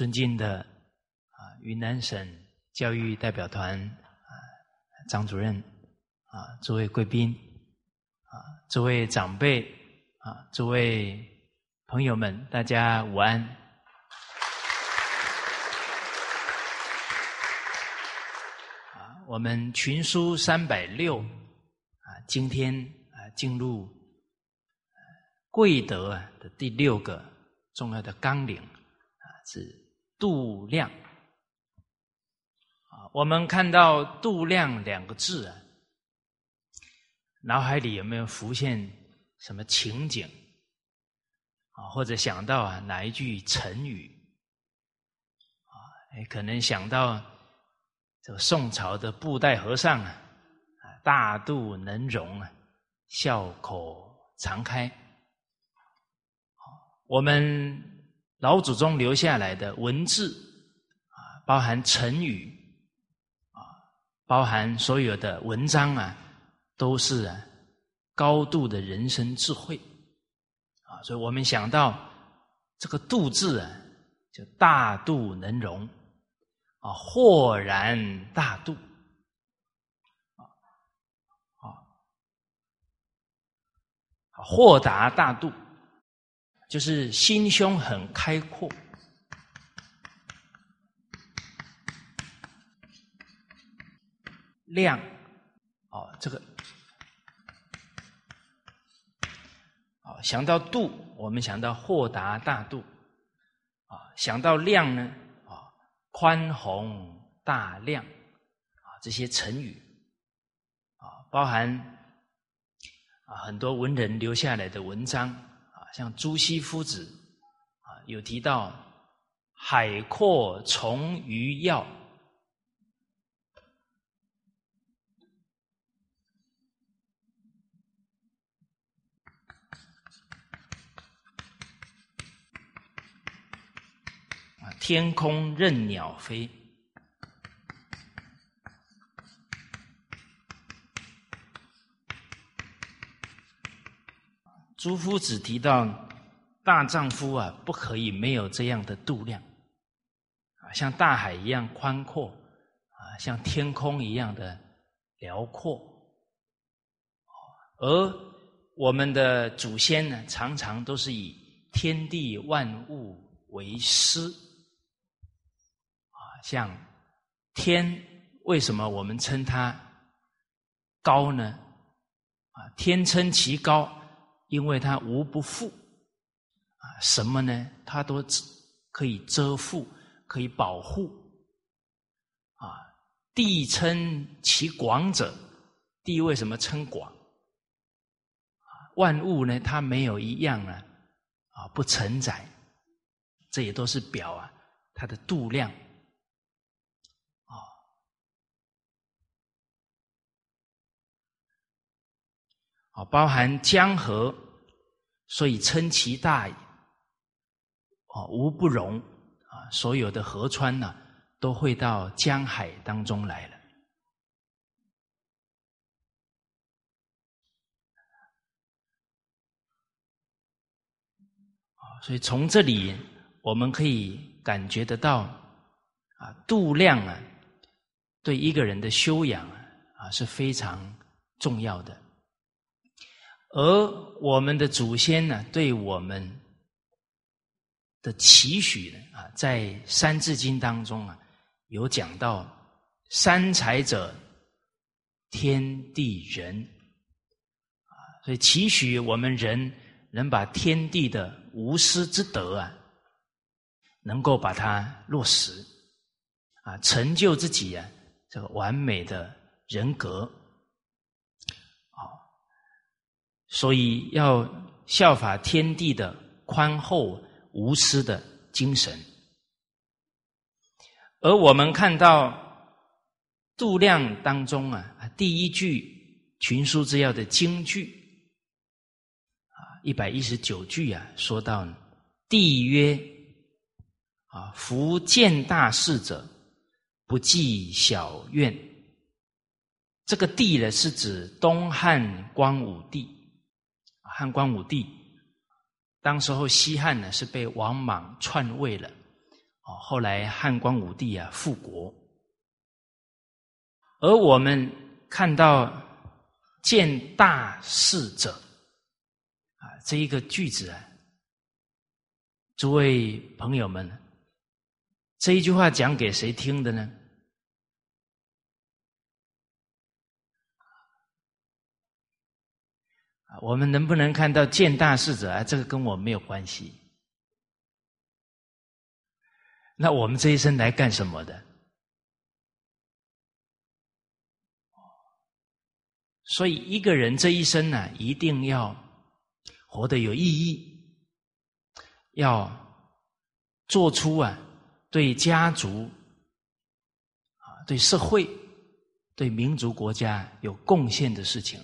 尊敬的啊云南省教育代表团啊张主任啊诸位贵宾啊诸位长辈啊诸位朋友们，大家午安。啊，我们群书三百六啊，今天啊进入贵德的第六个重要的纲领啊。是度量啊！我们看到“度量”两个字啊，脑海里有没有浮现什么情景啊？或者想到啊哪一句成语啊？可能想到这个宋朝的布袋和尚啊，大度能容啊，笑口常开。我们。老祖宗留下来的文字啊，包含成语啊，包含所有的文章啊，都是啊高度的人生智慧啊，所以我们想到这个“度”字啊，就大度能容啊，豁然大度，豁达大度。就是心胸很开阔，量哦，这个。哦，想到度，我们想到豁达大度。啊；想到量呢，啊，宽宏大量。啊，这些成语。啊，包含啊很多文人留下来的文章。像朱熹夫子啊，有提到“海阔从鱼跃”，啊，天空任鸟飞。朱夫子提到，大丈夫啊，不可以没有这样的度量，啊，像大海一样宽阔，啊，像天空一样的辽阔，而我们的祖先呢，常常都是以天地万物为师，啊，像天，为什么我们称它高呢？啊，天称其高。因为它无不覆，啊，什么呢？它都可以遮覆，可以保护，啊，地称其广者，地为什么称广？万物呢，它没有一样啊，啊，不承载，这也都是表啊，它的度量，啊，啊，包含江河。所以称其大也，哦，无不容啊！所有的河川呢，都会到江海当中来了。所以从这里我们可以感觉得到，啊，度量啊，对一个人的修养啊是非常重要的。而我们的祖先呢，对我们的期许呢，啊，在《三字经》当中啊，有讲到“三才者，天地人”，啊，所以期许我们人能把天地的无私之德啊，能够把它落实，啊，成就自己啊，这个完美的人格。所以要效法天地的宽厚无私的精神，而我们看到度量当中啊，第一句群书之要的经句啊，一百一十九句啊，说到帝曰啊，夫见大事者，不计小怨。这个帝呢，是指东汉光武帝。汉光武帝，当时候西汉呢是被王莽篡位了，哦，后来汉光武帝啊复国，而我们看到见大事者啊这一个句子啊，诸位朋友们，这一句话讲给谁听的呢？我们能不能看到见大事者啊？这个跟我没有关系。那我们这一生来干什么的？所以一个人这一生呢，一定要活得有意义，要做出啊对家族啊、对社会、对民族国家有贡献的事情。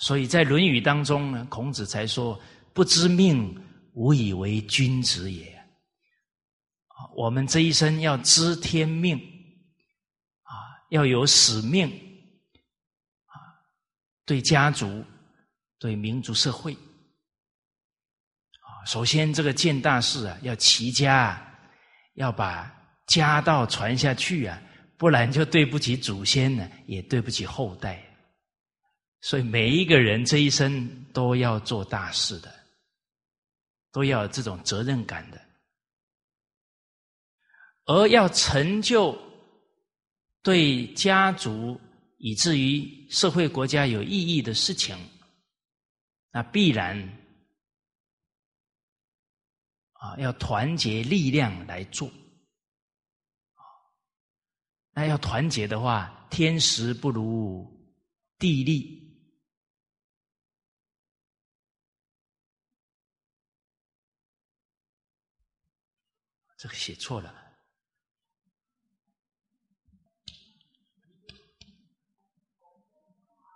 所以在《论语》当中呢，孔子才说：“不知命，无以为君子也。”我们这一生要知天命，啊，要有使命，啊，对家族、对民族、社会，啊，首先这个建大事啊，要齐家，要把家道传下去啊，不然就对不起祖先呢，也对不起后代。所以每一个人这一生都要做大事的，都要有这种责任感的，而要成就对家族以至于社会国家有意义的事情，那必然啊要团结力量来做。那要团结的话，天时不如地利。这个写错了。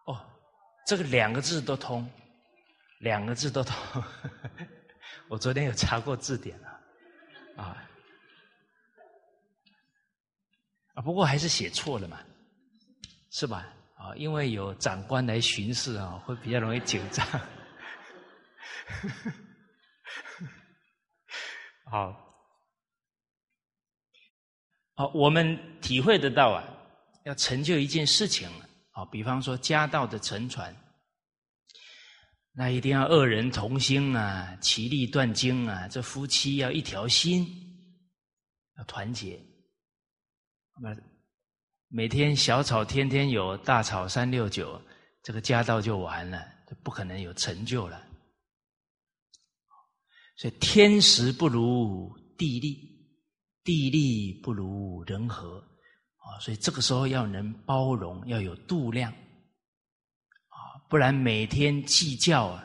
哦，这个两个字都通，两个字都通。我昨天有查过字典了，啊，啊，不过还是写错了嘛，是吧？啊，因为有长官来巡视啊，会比较容易紧张。好。好，我们体会得到啊，要成就一件事情啊，比方说家道的沉传，那一定要二人同心啊，其利断金啊，这夫妻要一条心，要团结。那每天小吵天天有，大吵三六九，这个家道就完了，就不可能有成就了。所以天时不如地利。地利不如人和啊，所以这个时候要能包容，要有度量啊，不然每天计较啊，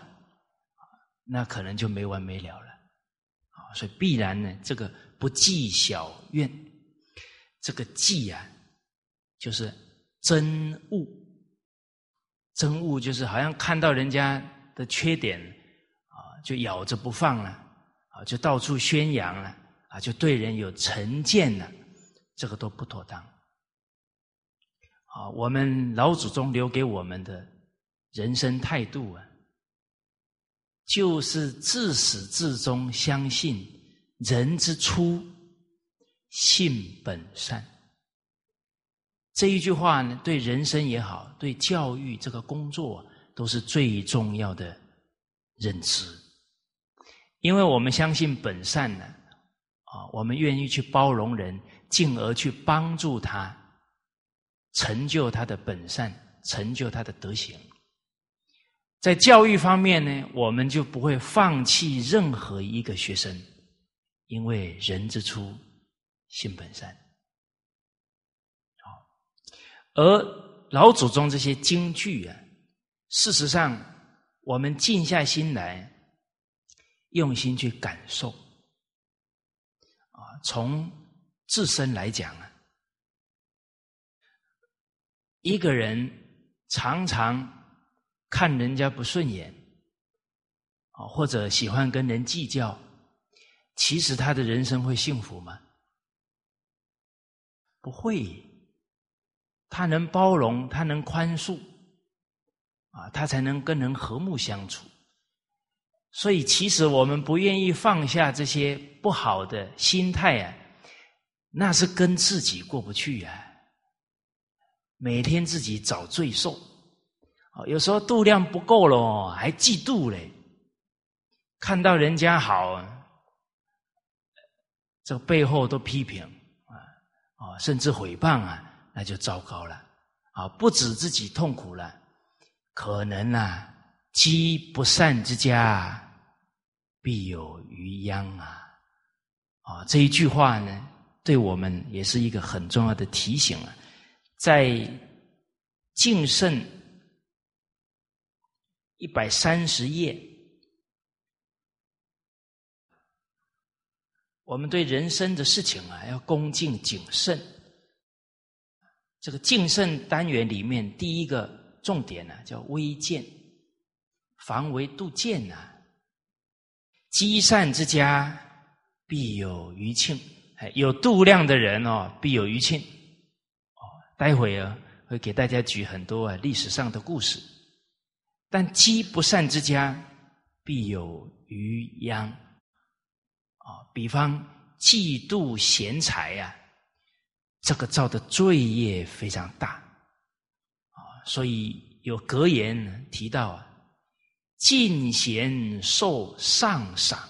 那可能就没完没了了啊。所以必然呢，这个不计小怨，这个计啊，就是真恶，真恶就是好像看到人家的缺点啊，就咬着不放了啊，就到处宣扬了。啊，就对人有成见了，这个都不妥当。啊，我们老祖宗留给我们的人生态度啊，就是自始至终相信人之初性本善。这一句话呢，对人生也好，对教育这个工作都是最重要的认知，因为我们相信本善呢。啊我们愿意去包容人，进而去帮助他，成就他的本善，成就他的德行。在教育方面呢，我们就不会放弃任何一个学生，因为人之初，性本善。好，而老祖宗这些京剧啊，事实上，我们静下心来，用心去感受。从自身来讲啊，一个人常常看人家不顺眼，啊，或者喜欢跟人计较，其实他的人生会幸福吗？不会。他能包容，他能宽恕，啊，他才能跟人和睦相处。所以，其实我们不愿意放下这些不好的心态啊，那是跟自己过不去呀。每天自己找罪受，有时候度量不够了，还嫉妒嘞。看到人家好，这背后都批评啊，甚至诽谤啊，那就糟糕了啊！不止自己痛苦了，可能啊，积不善之家，必有余殃啊！啊，这一句话呢，对我们也是一个很重要的提醒啊。在敬慎一百三十页，我们对人生的事情啊，要恭敬谨慎。这个敬慎单元里面，第一个重点呢，叫微见，防微杜渐呐。积善之家，必有余庆。有度量的人哦，必有余庆。待会啊，会给大家举很多啊历史上的故事。但积不善之家，必有余殃。啊，比方嫉妒贤才呀，这个造的罪业非常大。啊，所以有格言提到啊，敬贤受上赏。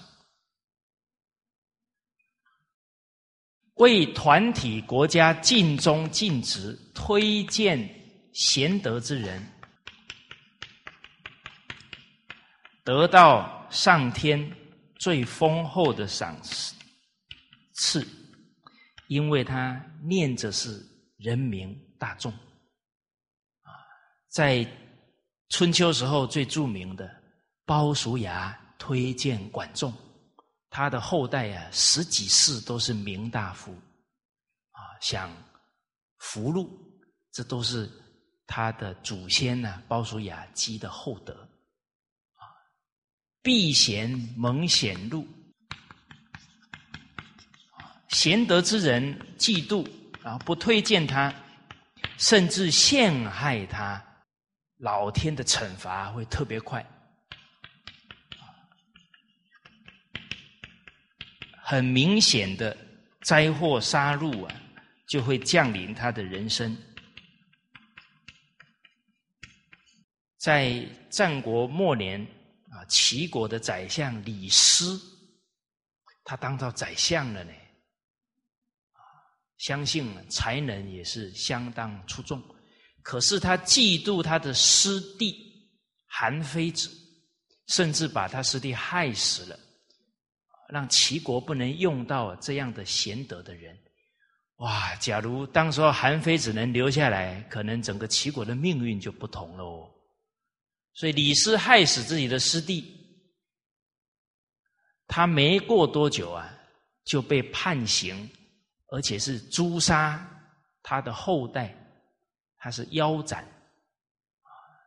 为团体国家尽忠尽职，推荐贤德之人，得到上天最丰厚的赏赐，因为他念着是人民大众。啊，在春秋时候最著名的鲍叔牙推荐管仲。他的后代呀，十几世都是名大夫，啊，想福禄，这都是他的祖先呢，鲍叔牙积的厚德，啊，避贤蒙显禄，贤德之人嫉妒，然后不推荐他，甚至陷害他，老天的惩罚会特别快。很明显的灾祸杀戮啊，就会降临他的人生。在战国末年啊，齐国的宰相李斯，他当到宰相了呢，相信才能也是相当出众。可是他嫉妒他的师弟韩非子，甚至把他师弟害死了。让齐国不能用到这样的贤德的人，哇！假如当时韩非子能留下来，可能整个齐国的命运就不同喽。所以李斯害死自己的师弟，他没过多久啊，就被判刑，而且是诛杀他的后代，他是腰斩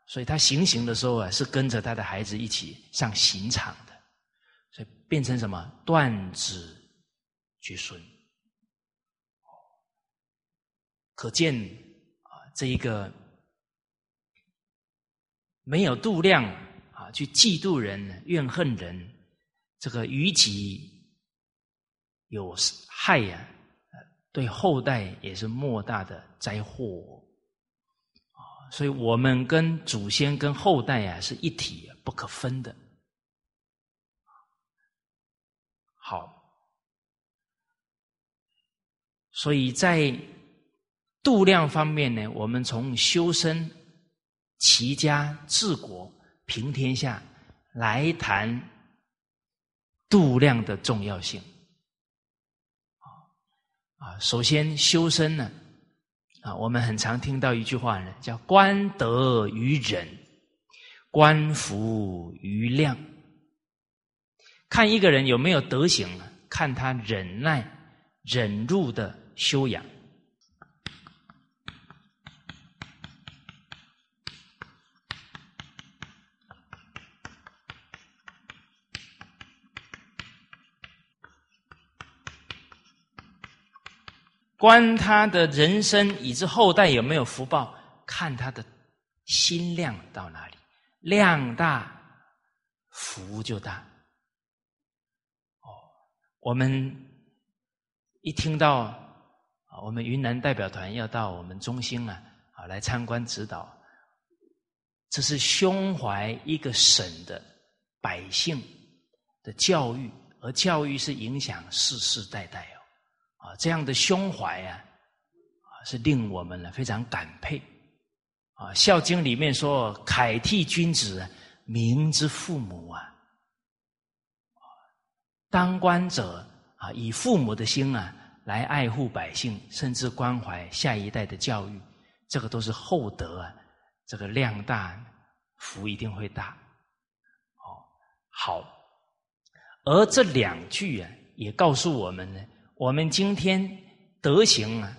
所以他行刑的时候啊，是跟着他的孩子一起上刑场的。变成什么断子绝孙？可见啊，这一个没有度量啊，去嫉妒人、怨恨人，这个于己有害呀，对后代也是莫大的灾祸啊！所以我们跟祖先、跟后代呀是一体不可分的。好，所以在度量方面呢，我们从修身、齐家、治国、平天下来谈度量的重要性。啊，首先修身呢，啊，我们很常听到一句话呢，叫“观德于忍，观福于量”。看一个人有没有德行看他忍耐、忍辱的修养。观他的人生以至后代有没有福报，看他的心量到哪里，量大福就大。我们一听到啊，我们云南代表团要到我们中心啊，啊来参观指导，这是胸怀一个省的百姓的教育，而教育是影响世世代代哦，啊，这样的胸怀啊，啊是令我们呢非常感佩。啊，《孝经》里面说：“凯替君子，民之父母啊。”当官者啊，以父母的心啊，来爱护百姓，甚至关怀下一代的教育，这个都是厚德啊。这个量大，福一定会大。哦，好。而这两句啊，也告诉我们呢，我们今天德行啊，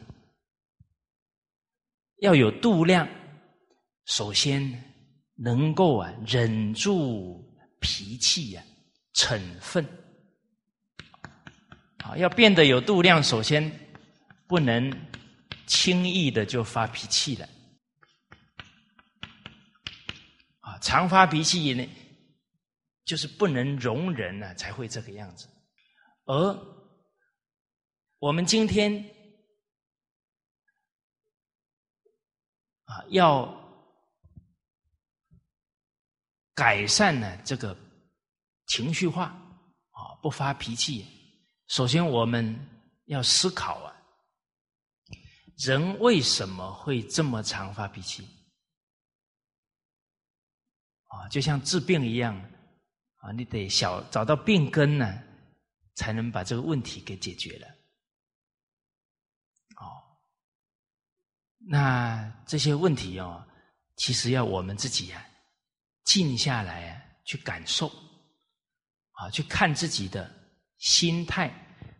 要有度量。首先，能够啊忍住脾气呀，嗔愤啊，要变得有度量。首先，不能轻易的就发脾气了啊，常发脾气呢，就是不能容忍呢，才会这个样子。而我们今天啊，要。改善呢这个情绪化啊，不发脾气。首先，我们要思考啊，人为什么会这么常发脾气？啊，就像治病一样啊，你得小找到病根呢，才能把这个问题给解决了。哦，那这些问题哦，其实要我们自己呀。静下来啊，去感受，啊，去看自己的心态，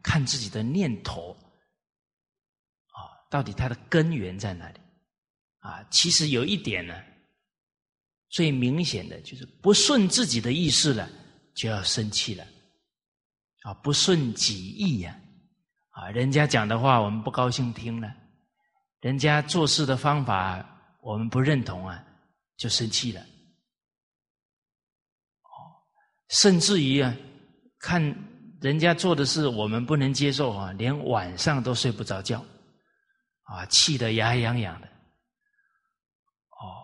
看自己的念头，啊，到底它的根源在哪里？啊，其实有一点呢，最明显的就是不顺自己的意思了，就要生气了，啊，不顺己意呀，啊，人家讲的话我们不高兴听了，人家做事的方法我们不认同啊，就生气了。哦甚至于啊，看人家做的事我们不能接受啊，连晚上都睡不着觉，啊，气得牙痒痒的。哦，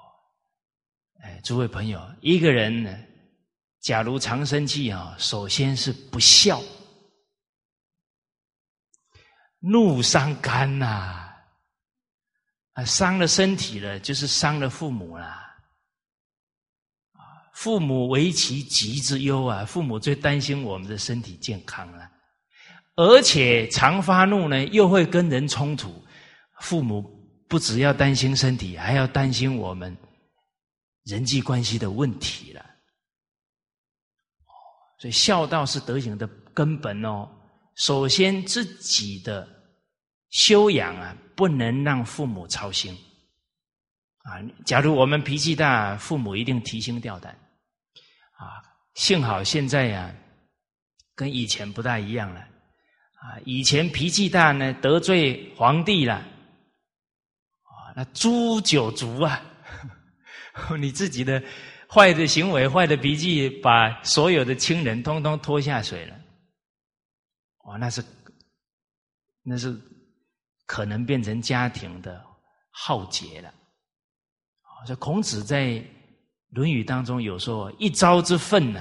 哎，诸位朋友，一个人呢，假如常生气啊，首先是不孝，怒伤肝呐，啊，伤了身体了，就是伤了父母了。父母为其疾之忧啊！父母最担心我们的身体健康了，而且常发怒呢，又会跟人冲突。父母不只要担心身体，还要担心我们人际关系的问题了。所以孝道是德行的根本哦。首先，自己的修养啊，不能让父母操心啊。假如我们脾气大，父母一定提心吊胆。啊，幸好现在呀，跟以前不大一样了。啊，以前脾气大呢，得罪皇帝了，啊，那诛九族啊，你自己的坏的行为、坏的脾气，把所有的亲人通通拖下水了。哇，那是那是可能变成家庭的浩劫了。啊，这孔子在。《论语》当中有说：“一朝之愤呢，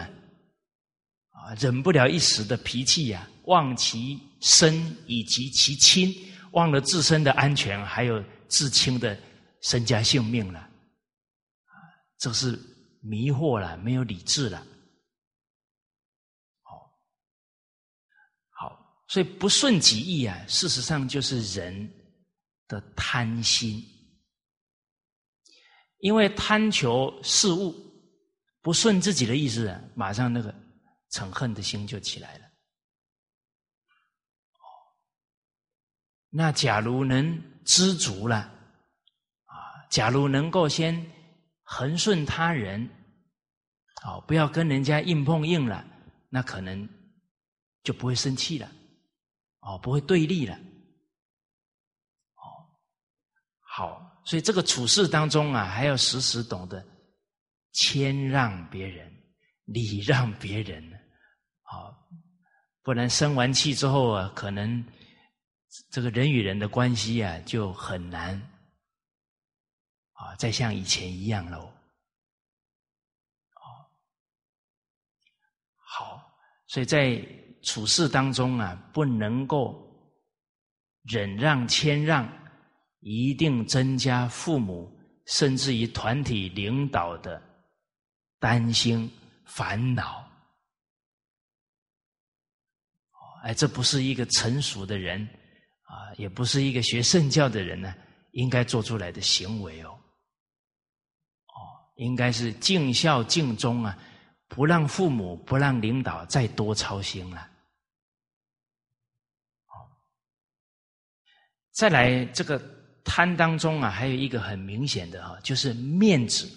啊，忍不了一时的脾气呀，忘其身以及其亲，忘了自身的安全，还有至亲的身家性命了，啊，这是迷惑了，没有理智了。好，好，所以不顺己意啊，事实上就是人的贪心。”因为贪求事物不顺自己的意思，马上那个嗔恨的心就起来了。哦，那假如能知足了，啊，假如能够先恒顺他人，哦，不要跟人家硬碰硬了，那可能就不会生气了，哦，不会对立了。哦，好。所以这个处事当中啊，还要时时懂得谦让别人，礼让别人，啊，不然生完气之后啊，可能这个人与人的关系啊就很难啊，再像以前一样喽。哦，好，所以在处事当中啊，不能够忍让谦让，一定增加父母甚至于团体领导的担心。烦恼，哎，这不是一个成熟的人啊，也不是一个学圣教的人呢，应该做出来的行为哦。哦，应该是尽孝尽忠啊，不让父母、不让领导再多操心了。再来这个贪当中啊，还有一个很明显的哈，就是面子。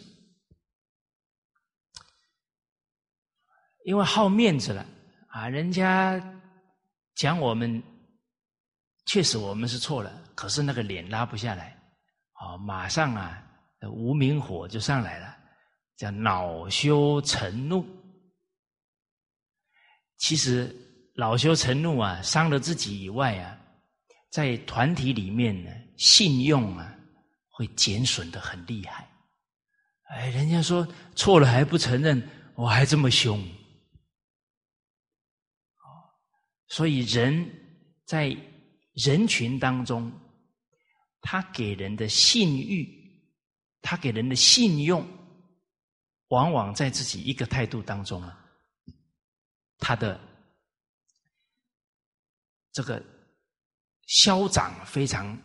因为好面子了啊，人家讲我们确实我们是错了，可是那个脸拉不下来，啊，马上啊无名火就上来了，叫恼羞成怒。其实恼羞成怒啊，伤了自己以外啊，在团体里面呢，信用啊会减损的很厉害。哎，人家说错了还不承认，我还这么凶。所以，人在人群当中，他给人的信誉，他给人的信用，往往在自己一个态度当中啊，他的这个消长非常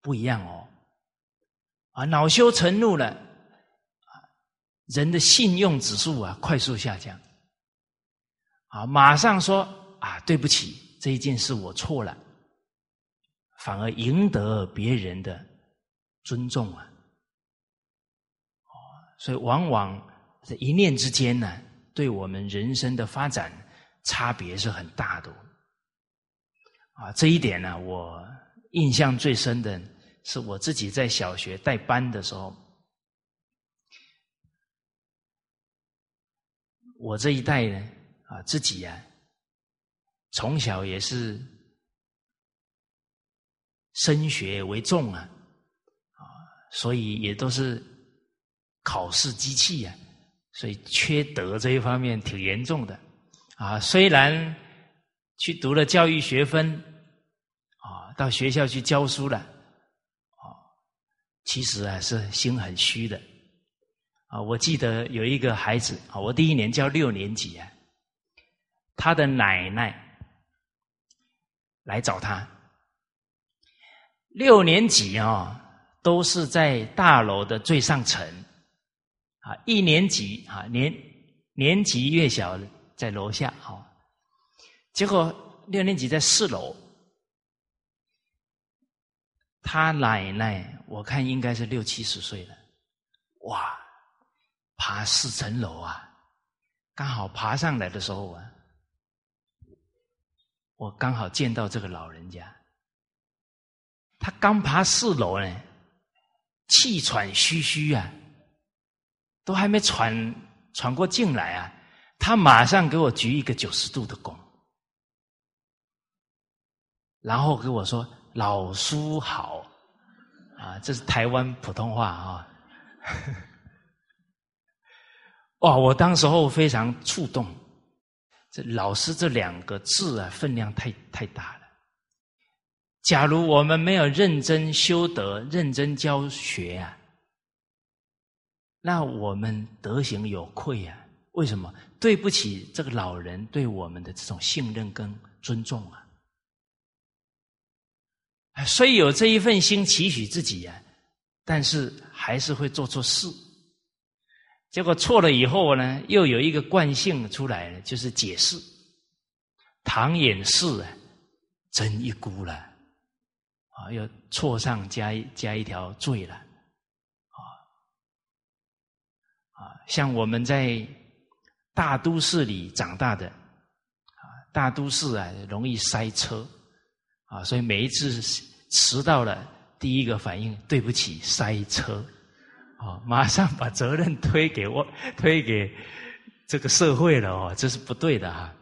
不一样哦。啊，恼羞成怒了，啊，人的信用指数啊快速下降，啊，马上说。啊，对不起，这一件事我错了，反而赢得别人的尊重啊！哦，所以往往这一念之间呢，对我们人生的发展差别是很大的。啊，这一点呢，我印象最深的是我自己在小学带班的时候，我这一代呢，啊，自己呀。从小也是升学为重啊，啊，所以也都是考试机器啊，所以缺德这一方面挺严重的啊。虽然去读了教育学分，到学校去教书了啊，其实啊是心很虚的啊。我记得有一个孩子啊，我第一年教六年级啊，他的奶奶。来找他，六年级啊，都是在大楼的最上层，啊，一年级啊，年年级越小在楼下啊，结果六年级在四楼，他奶奶我看应该是六七十岁了，哇，爬四层楼啊，刚好爬上来的时候啊。我刚好见到这个老人家，他刚爬四楼呢，气喘吁吁啊，都还没喘喘过劲来啊，他马上给我鞠一个九十度的躬，然后跟我说：“老叔好。”啊，这是台湾普通话啊。哇，我当时候非常触动。这老师这两个字啊，分量太太大了。假如我们没有认真修德、认真教学啊，那我们德行有愧啊。为什么？对不起这个老人对我们的这种信任跟尊重啊。虽有这一份心期许自己呀，但是还是会做错事。结果错了以后呢，又有一个惯性出来了，就是解释，唐掩饰啊，真一孤了，啊，又错上加一加一条罪了，啊啊，像我们在大都市里长大的，啊，大都市啊容易塞车，啊，所以每一次迟到了，第一个反应对不起塞车。啊，马上把责任推给我，推给这个社会了哦，这是不对的哈。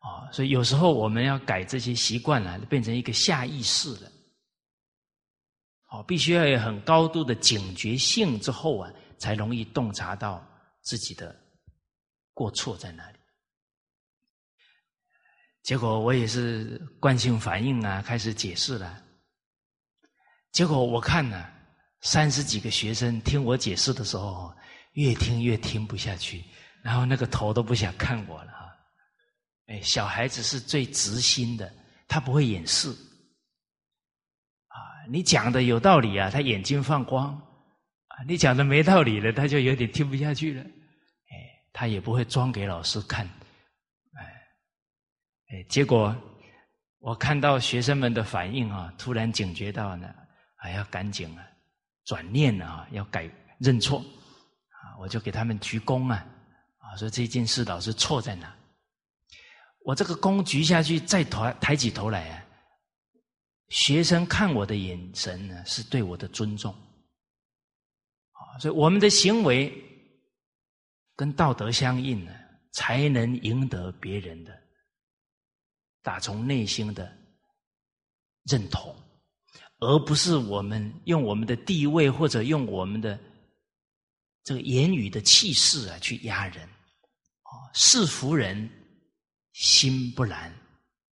啊，所以有时候我们要改这些习惯了，变成一个下意识了。哦，必须要有很高度的警觉性之后啊，才容易洞察到自己的过错在哪里。结果我也是惯性反应啊，开始解释了。结果我看呢，三十几个学生听我解释的时候，越听越听不下去，然后那个头都不想看我了。哎，小孩子是最直心的，他不会掩饰。啊，你讲的有道理啊，他眼睛放光；啊，你讲的没道理了，他就有点听不下去了。哎，他也不会装给老师看。哎，结果我看到学生们的反应啊，突然警觉到呢，还要赶紧啊，转念啊，要改认错。啊，我就给他们鞠躬啊，啊，说这件事老师错在哪？我这个弓举下去，再抬抬起头来啊！学生看我的眼神呢，是对我的尊重啊，所以我们的行为跟道德相应呢，才能赢得别人的打从内心的认同，而不是我们用我们的地位或者用我们的这个言语的气势啊去压人啊，是服人。心不然，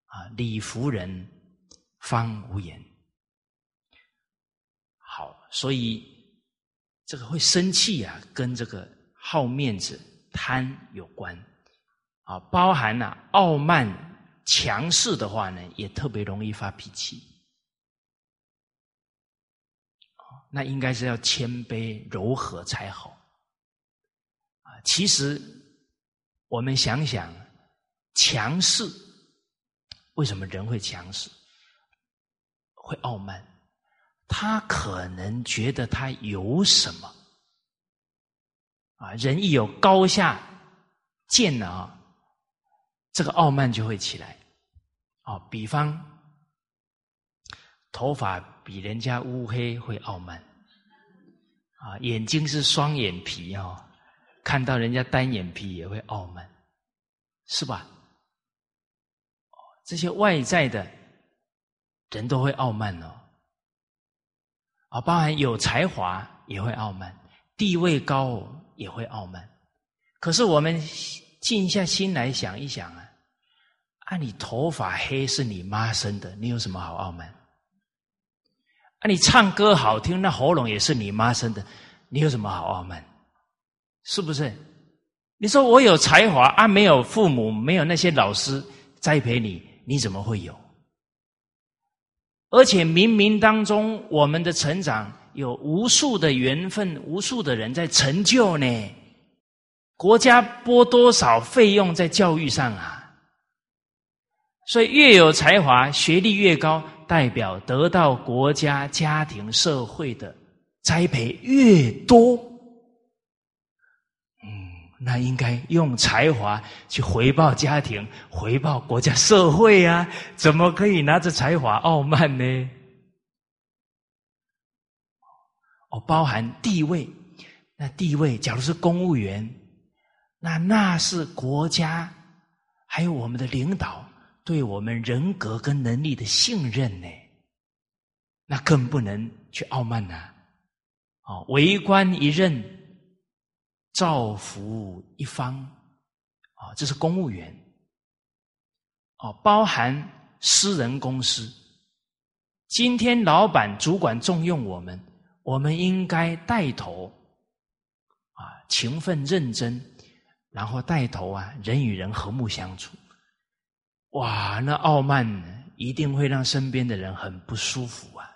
啊，礼服人方无言。好，所以这个会生气啊，跟这个好面子、贪有关，啊，包含了傲慢、强势的话呢，也特别容易发脾气。那应该是要谦卑柔和才好。啊，其实我们想想。强势，为什么人会强势？会傲慢？他可能觉得他有什么啊？人一有高下见了啊，这个傲慢就会起来。哦，比方头发比人家乌黑会傲慢啊，眼睛是双眼皮哦，看到人家单眼皮也会傲慢，是吧？这些外在的人都会傲慢哦，啊，包含有才华也会傲慢，地位高也会傲慢。可是我们静下心来想一想啊，啊，你头发黑是你妈生的，你有什么好傲慢？啊，你唱歌好听，那喉咙也是你妈生的，你有什么好傲慢？是不是？你说我有才华啊，没有父母，没有那些老师栽培你。你怎么会有？而且冥冥当中，我们的成长有无数的缘分，无数的人在成就呢。国家拨多少费用在教育上啊？所以越有才华、学历越高，代表得到国家、家庭、社会的栽培越多。嗯那应该用才华去回报家庭、回报国家、社会啊！怎么可以拿着才华傲慢呢？哦，包含地位，那地位，假如是公务员，那那是国家还有我们的领导对我们人格跟能力的信任呢，那更不能去傲慢呐！哦，为官一任。造福一方，啊，这是公务员，哦，包含私人公司。今天老板、主管重用我们，我们应该带头，啊，勤奋认真，然后带头啊，人与人和睦相处。哇，那傲慢一定会让身边的人很不舒服啊！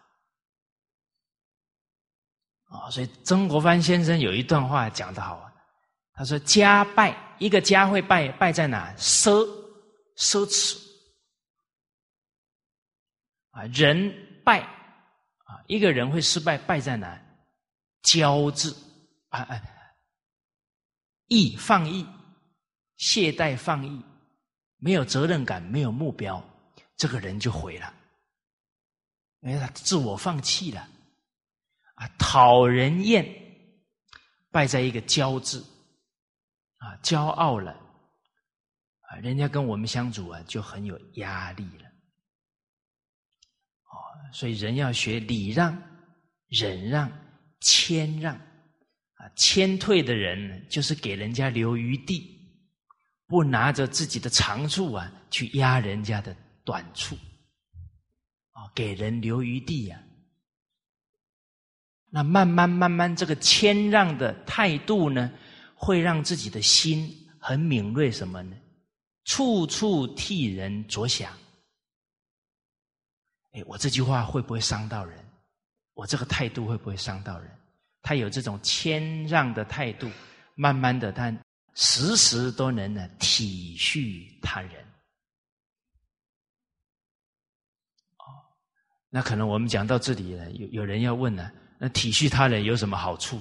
啊，所以曾国藩先生有一段话讲得好啊。他说：“家败，一个家会败，败在哪？奢奢侈啊！人败啊，一个人会失败，败在哪？骄字啊啊！义放逸，懈怠放逸，没有责任感，没有目标，这个人就毁了。因为他自我放弃了啊，讨人厌，败在一个骄字。”啊骄傲了，啊，人家跟我们相处啊就很有压力了。哦，所以人要学礼让、忍让、谦让。啊，谦退的人就是给人家留余地，不拿着自己的长处啊去压人家的短处。啊，给人留余地呀。那慢慢慢慢，这个谦让的态度呢，会让自己的心很敏锐。什么呢？处处替人着想。哎，我这句话会不会伤到人？我这个态度会不会伤到人？他有这种谦让的态度，慢慢的，他时时都能呢体恤他人。哦，那可能我们讲到这里了，有有人要问呢。那体恤他人有什么好处？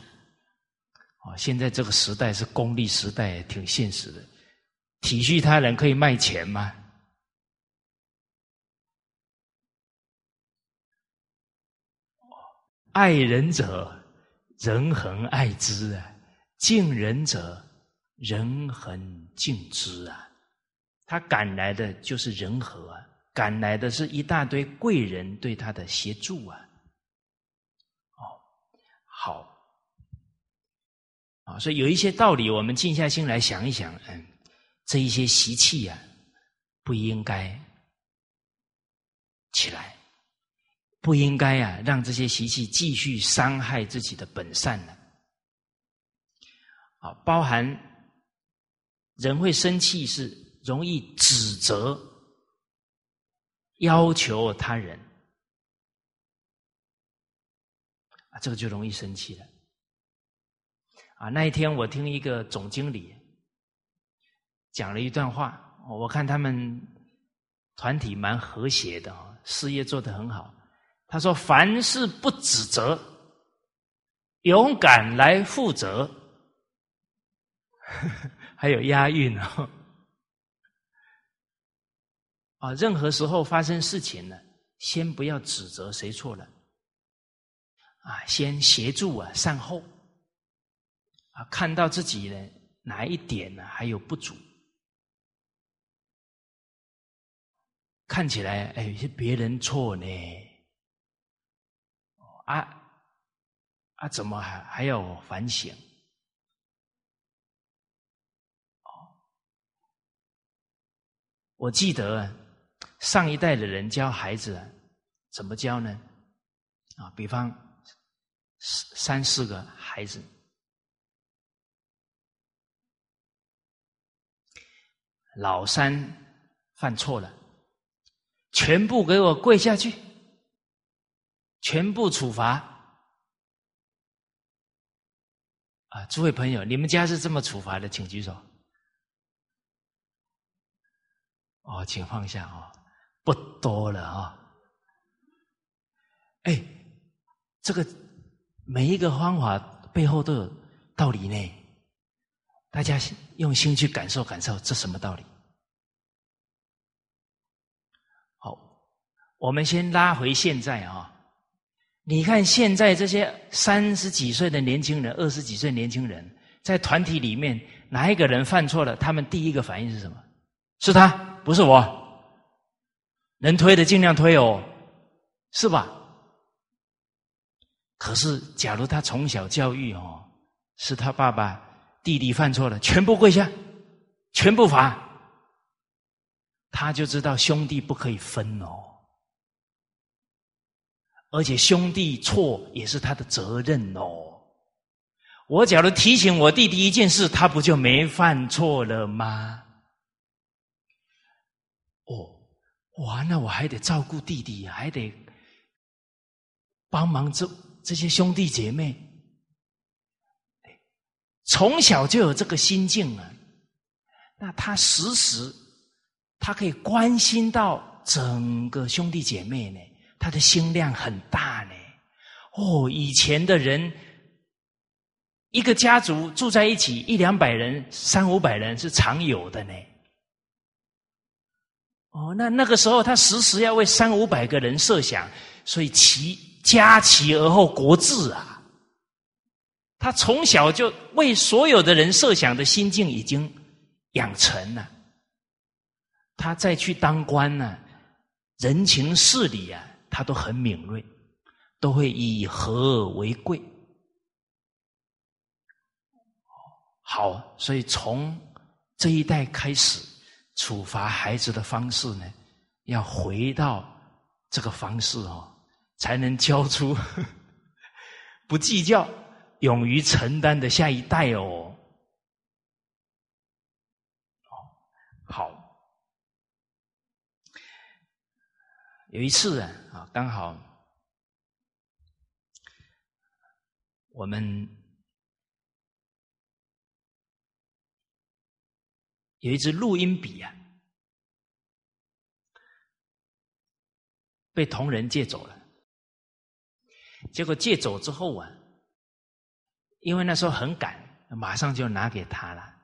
哦，现在这个时代是功利时代，挺现实的。体恤他人可以卖钱吗？爱人者，人恒爱之啊；敬人者，人恒敬之啊。他赶来的就是人和啊，赶来的是一大堆贵人对他的协助啊。哦好，啊，所以有一些道理，我们静下心来想一想，嗯，这一些习气啊，不应该起来，不应该啊，让这些习气继续伤害自己的本善呢。啊，包含人会生气是容易指责、要求他人啊。这个就容易生气了，啊！那一天我听一个总经理讲了一段话，我看他们团体蛮和谐的啊，事业做得很好。他说：“凡事不指责，勇敢来负责。”还有押韵哦。啊，任何时候发生事情呢，先不要指责谁错了。啊，先协助啊，善后啊，看到自己呢哪一点呢还有不足，看起来哎是别人错呢，啊啊，怎么还还要反省？我记得上一代的人教孩子啊怎么教呢？啊，比方。三四个孩子，老三犯错了，全部给我跪下去，全部处罚。啊，诸位朋友，你们家是这么处罚的，请举手。哦，请放下哦，不多了啊。哎，这个。每一个方法背后都有道理呢，大家用心去感受感受，这什么道理？好，我们先拉回现在啊，你看现在这些三十几岁的年轻人、二十几岁年轻人，在团体里面，哪一个人犯错了，他们第一个反应是什么？是他，不是我。能推的尽量推哦，是吧？可是，假如他从小教育哦，是他爸爸弟弟犯错了，全部跪下，全部罚，他就知道兄弟不可以分哦，而且兄弟错也是他的责任哦。我假如提醒我弟弟一件事，他不就没犯错了吗？哦，哇，那我还得照顾弟弟，还得帮忙这。这些兄弟姐妹，从小就有这个心境啊，那他时时他可以关心到整个兄弟姐妹呢，他的心量很大呢。哦，以前的人一个家族住在一起一两百人、三五百人是常有的呢。哦，那那个时候他时时要为三五百个人设想，所以其。家齐而后国治啊！他从小就为所有的人设想的心境已经养成了，他再去当官呢，人情事理啊，他都很敏锐，都会以和为贵。好，所以从这一代开始，处罚孩子的方式呢，要回到这个方式哦，才能教出 不计较、勇于承担的下一代哦。好，有一次啊，啊，刚好我们。有一支录音笔啊，被同仁借走了。结果借走之后啊，因为那时候很赶，马上就拿给他了。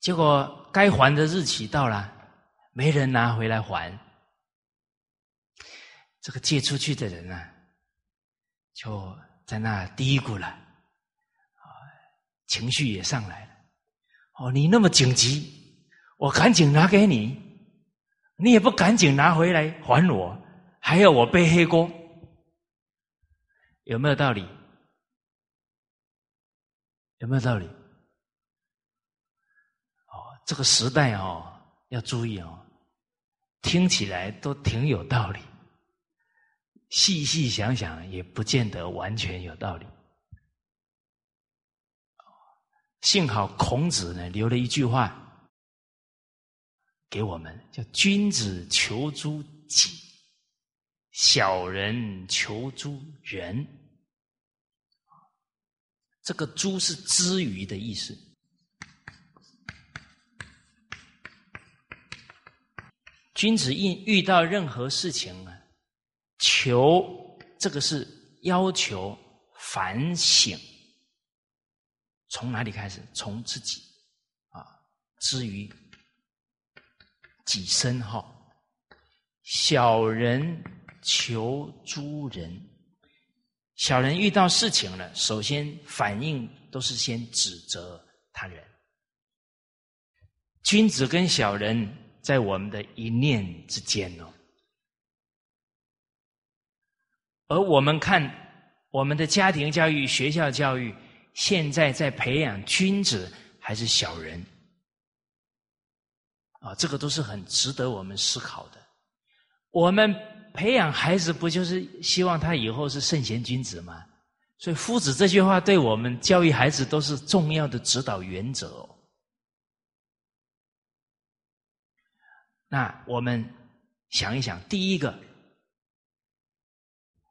结果该还的日期到了，没人拿回来还。这个借出去的人呢，就在那嘀咕了，啊，情绪也上来了。哦，你那么紧急，我赶紧拿给你，你也不赶紧拿回来还我，还要我背黑锅，有没有道理？有没有道理？哦，这个时代哦，要注意哦，听起来都挺有道理，细细想想也不见得完全有道理。幸好孔子呢留了一句话给我们，叫“君子求诸己，小人求诸人”。这个“诸”是之余的意思。君子遇遇到任何事情啊，求这个是要求反省。从哪里开始？从自己啊，至于己身哈。小人求诸人，小人遇到事情了，首先反应都是先指责他人。君子跟小人在我们的一念之间哦，而我们看我们的家庭教育、学校教育。现在在培养君子还是小人？啊，这个都是很值得我们思考的。我们培养孩子，不就是希望他以后是圣贤君子吗？所以“夫子”这句话对我们教育孩子都是重要的指导原则。那我们想一想，第一个，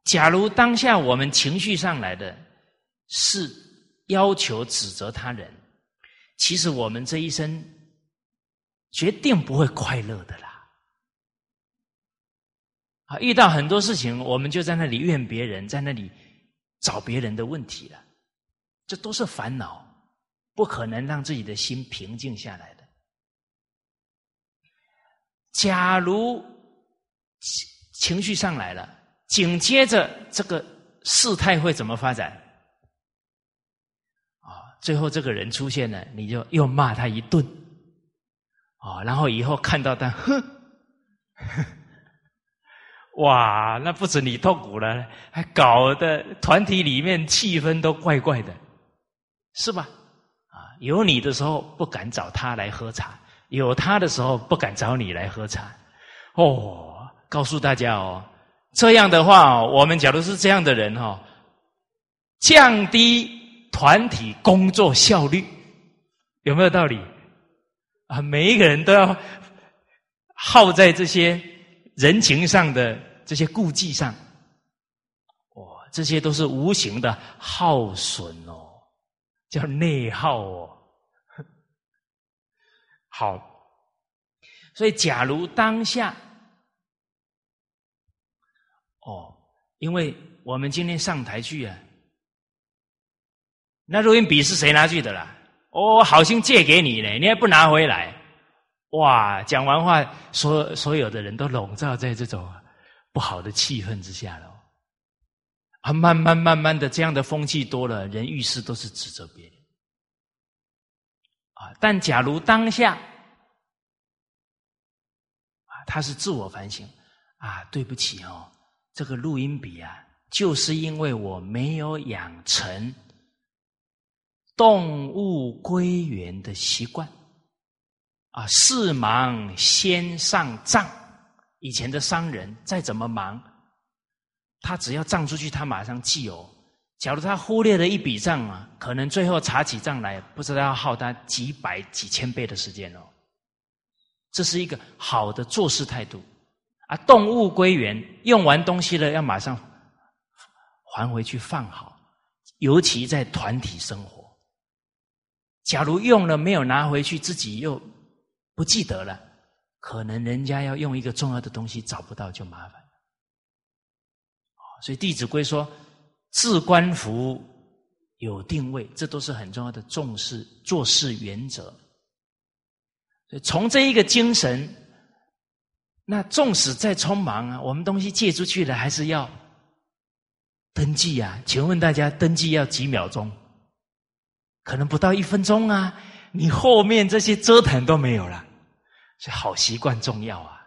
假如当下我们情绪上来的是。要求指责他人，其实我们这一生决定不会快乐的啦。啊，遇到很多事情，我们就在那里怨别人，在那里找别人的问题了，这都是烦恼，不可能让自己的心平静下来的。假如情绪上来了，紧接着这个事态会怎么发展？最后这个人出现了，你就又骂他一顿，啊，然后以后看到他，哼，哇，那不止你痛苦了，还搞得团体里面气氛都怪怪的，是吧？啊，有你的时候不敢找他来喝茶，有他的时候不敢找你来喝茶，哦，告诉大家哦，这样的话，我们假如是这样的人哈，降低。团体工作效率有没有道理啊？每一个人都要耗在这些人情上的这些顾忌上，哇，这些都是无形的耗损哦，叫内耗哦。好，所以假如当下，哦，因为我们今天上台去啊。那录音笔是谁拿去的啦？我好心借给你呢，你还不拿回来？哇！讲完话，所所有的人都笼罩在这种不好的气氛之下了。啊，慢慢慢慢的，这样的风气多了，人遇事都是指责别人。啊，但假如当下，啊，他是自我反省，啊，对不起哦，这个录音笔啊，就是因为我没有养成动物归元的习惯，啊，事忙先上账，以前的商人再怎么忙。他只要账出去，他马上记哦。假如他忽略了一笔账啊，可能最后查起账来，不知道要耗他几百几千倍的时间哦。这是一个好的做事态度啊。动物归元，用完东西了要马上还回去放好，尤其在团体生活。假如用了没有拿回去，自己又不记得了，可能人家要用一个重要的东西找不到，就麻烦了。所以《弟子规》说：“置官服有定位，这都是很重要的重视做事原则。”从这一个精神，那纵使再匆忙啊，我们东西借出去了，还是要登记啊？请问大家，登记要几秒钟？可能不到一分钟啊！你后面这些折腾都没有了，所以好习惯重要啊。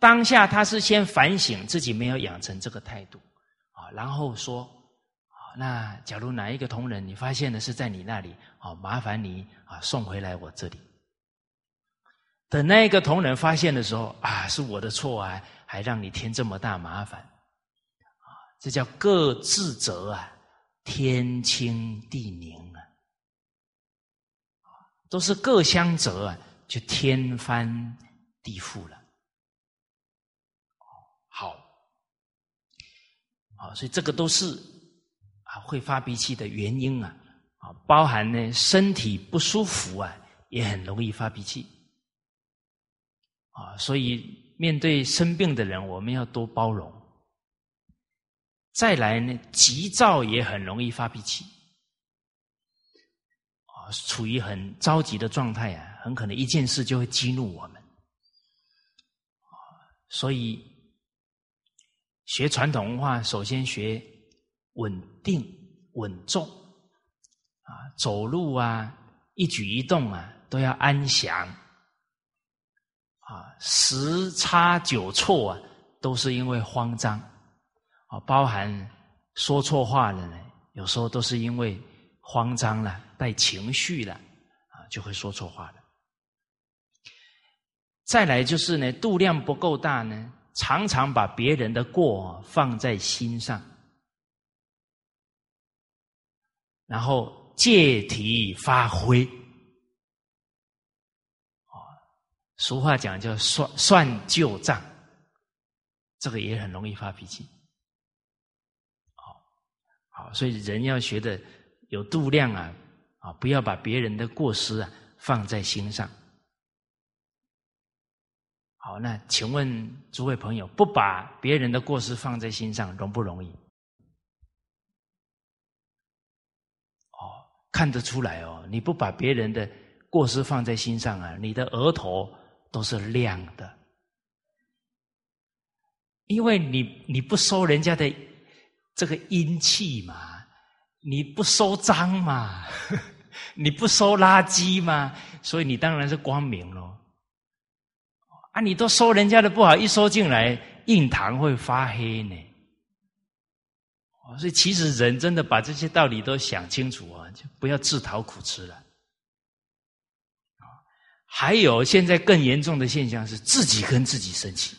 当下他是先反省自己没有养成这个态度啊，然后说啊，那假如哪一个同仁你发现的是在你那里啊，麻烦你啊送回来我这里。等那个同仁发现的时候啊，是我的错啊，还让你添这么大麻烦啊，这叫各自责啊，天清地宁啊，都是各相责啊，就天翻地覆了。好，好，所以这个都是啊会发脾气的原因啊，啊，包含呢身体不舒服啊，也很容易发脾气，啊，所以面对生病的人，我们要多包容。再来呢，急躁也很容易发脾气，啊，处于很着急的状态啊，很可能一件事就会激怒我们，所以。学传统文化，首先学稳定、稳重，啊，走路啊，一举一动啊，都要安详，啊，十差九错啊，都是因为慌张，啊，包含说错话了呢，有时候都是因为慌张了，带情绪了，啊，就会说错话了。再来就是呢，度量不够大呢。常常把别人的过放在心上，然后借题发挥。啊，俗话讲叫算算旧账，这个也很容易发脾气。所以人要学的有度量啊，啊，不要把别人的过失啊放在心上。好，那请问诸位朋友，不把别人的过失放在心上，容不容易？哦，看得出来哦，你不把别人的过失放在心上啊，你的额头都是亮的，因为你你不收人家的这个阴气嘛，你不收脏嘛，你不收垃圾嘛，所以你当然是光明喽。啊，你都收人家的不好，一收进来，印堂会发黑呢。所以其实人真的把这些道理都想清楚啊，就不要自讨苦吃了。还有现在更严重的现象是自己跟自己生气，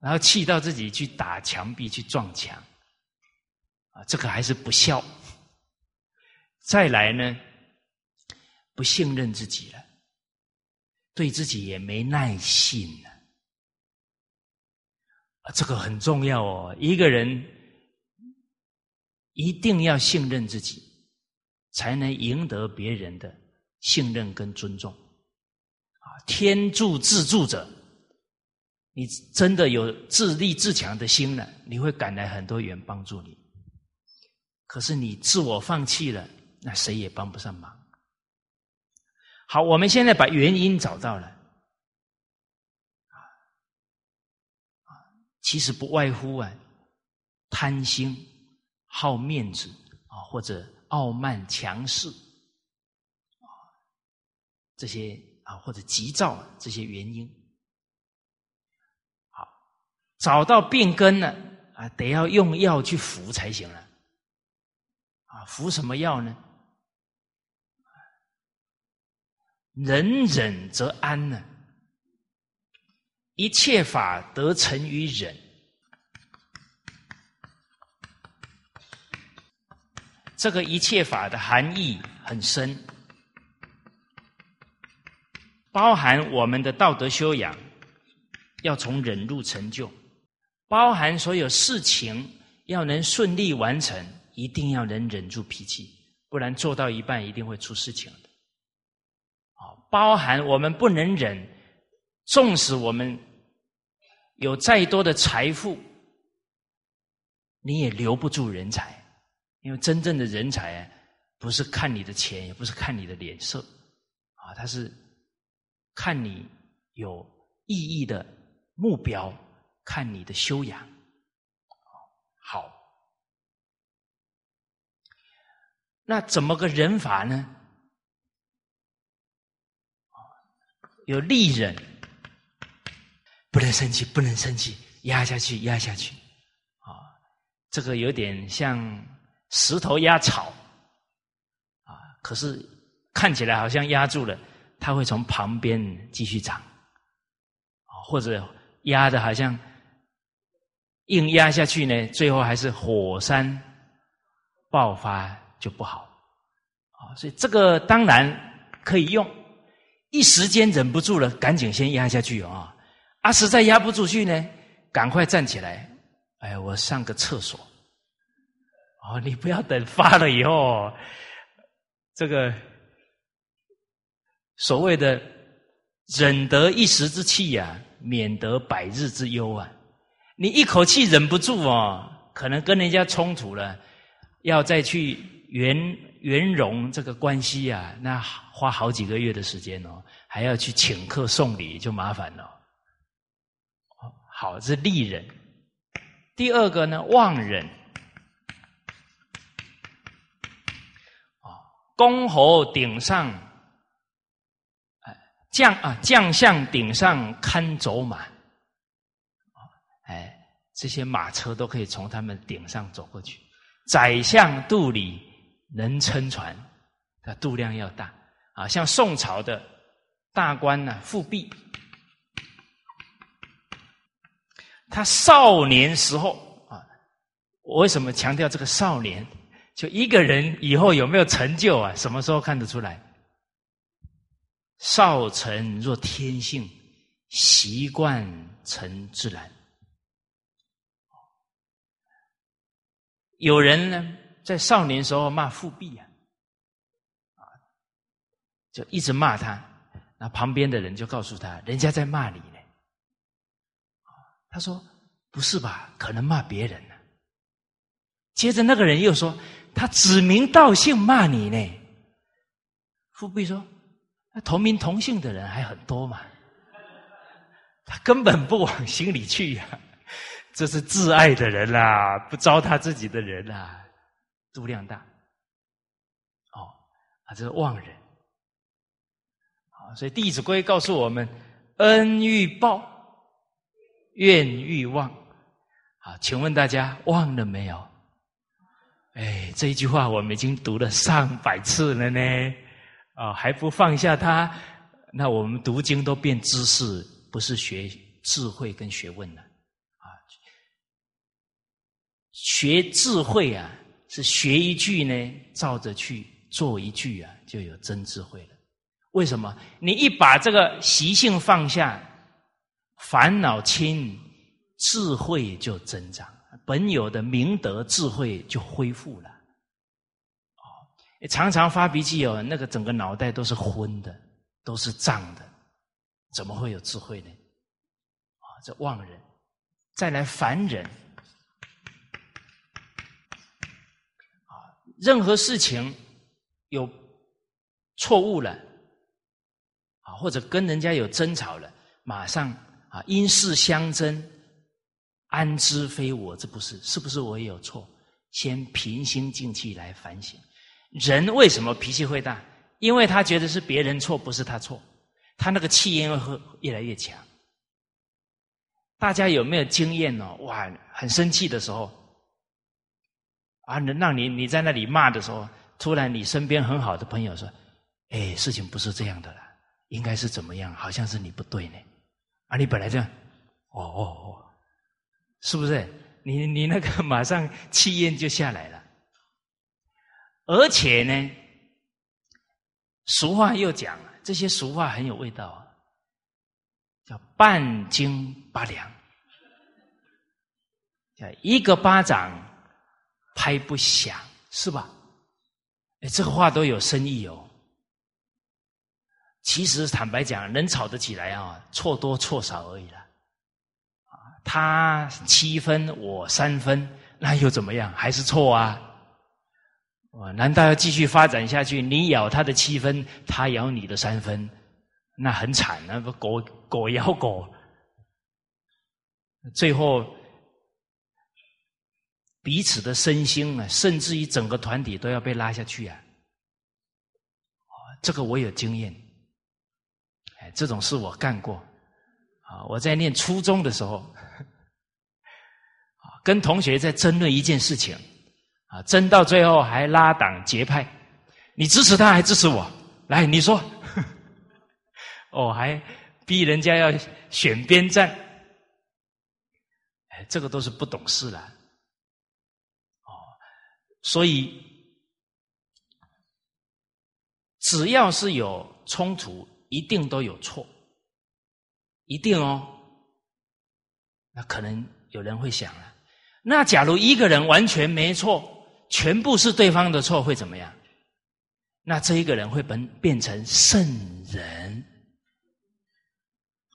然后气到自己去打墙壁去撞墙，啊，这个还是不孝。再来呢，不信任自己了。对自己也没耐性了，这个很重要哦。一个人一定要信任自己，才能赢得别人的信任跟尊重。啊，天助自助者，你真的有自立自强的心了，你会赶来很多人帮助你。可是你自我放弃了，那谁也帮不上忙。好，我们现在把原因找到了，啊，其实不外乎啊，贪心、好面子啊，或者傲慢、强势啊，这些啊，或者急躁这些原因。找到病根了啊，得要用药去服才行了。啊，服什么药呢？人忍则安呢。一切法得成于忍，这个一切法的含义很深，包含我们的道德修养要从忍入成就，包含所有事情要能顺利完成，一定要能忍住脾气，不然做到一半一定会出事情的。啊，包含我们不能忍，纵使我们。有再多的财富，你也留不住人才，因为真正的人才，不是看你的钱，也不是看你的脸色，啊，他是看你有意义的目标，看你的修养。好，那怎么个忍法呢？有利忍。不能生气，不能生气，压下去，压下去，啊，这个有点像石头压草，啊，可是看起来好像压住了，它会从旁边继续长，啊，或者压的好像硬压下去呢，最后还是火山爆发就不好，啊，所以这个当然可以用，一时间忍不住了，赶紧先压下去啊。啊，实在压不住去呢，赶快站起来！哎，我上个厕所。哦，你不要等发了以后，这个所谓的忍得一时之气呀，免得百日之忧啊！你一口气忍不住哦，可能跟人家冲突了，要再去圆圆融这个关系啊，那花好几个月的时间哦，还要去请客送礼，就麻烦了。好，是利人。第二个呢，忘人。啊，公侯顶上，将啊，将相顶上看走马。哎，这些马车都可以从他们顶上走过去。宰相肚里能撑船，它肚量要大啊。像宋朝的大官呢，富弼。他少年时候啊，我为什么强调这个少年？就一个人以后有没有成就啊？什么时候看得出来？少成若天性，习惯成自然。有人呢，在少年时候骂富弼啊，啊，就一直骂他，那旁边的人就告诉他，人家在骂你呢。他说：“不是吧？可能骂别人呢。”接着那个人又说：“他指名道姓骂你呢。”富弼说：“那同名同姓的人还很多嘛，他根本不往心里去呀。这是自爱的人啦，不糟蹋自己的人啦，度量大。哦，啊，这是忘人。好，所以《弟子规》告诉我们：恩欲报。”怨欲忘，好，请问大家忘了没有？哎，这一句话我们已经读了上百次了呢，啊，还不放下它？那我们读经都变知识，不是学智慧跟学问了！学智慧啊，是学一句呢，照着去做一句啊，就有真智慧了。为什么？你一把这个习性放下。烦恼轻，智慧就增长，本有的明德智慧就恢复了。哦，常常发脾气哦，那个整个脑袋都是昏的，都是胀的，怎么会有智慧呢？啊，这妄人，再来凡人，任何事情有错误了，啊，或者跟人家有争吵了，马上。啊，因事相争，安知非我之不是？是不是我也有错？先平心静气来反省。人为什么脾气会大？因为他觉得是别人错，不是他错，他那个气焰会越来越强。大家有没有经验呢？哇，很生气的时候，啊，能让你你在那里骂的时候，突然你身边很好的朋友说：“哎，事情不是这样的了，应该是怎么样？好像是你不对呢。”啊，你本来这样，哦哦哦，是不是？你你那个马上气焰就下来了。而且呢，俗话又讲，这些俗话很有味道啊，叫半斤八两，叫一个巴掌拍不响，是吧？哎，这个话都有深意哦。其实坦白讲，能吵得起来啊，错多错少而已了。啊，他七分，我三分，那又怎么样？还是错啊？哇，难道要继续发展下去？你咬他的七分，他咬你的三分，那很惨那不狗狗咬狗，最后彼此的身心啊，甚至于整个团体都要被拉下去啊！这个我有经验。哎这种事我干过，啊，我在念初中的时候，跟同学在争论一件事情，啊，争到最后还拉党结派，你支持他还支持我？来，你说，哦，还逼人家要选边站，哎，这个都是不懂事了，所以只要是有冲突。一定都有错，一定哦。那可能有人会想了，那假如一个人完全没错，全部是对方的错，会怎么样？那这一个人会变变成圣人，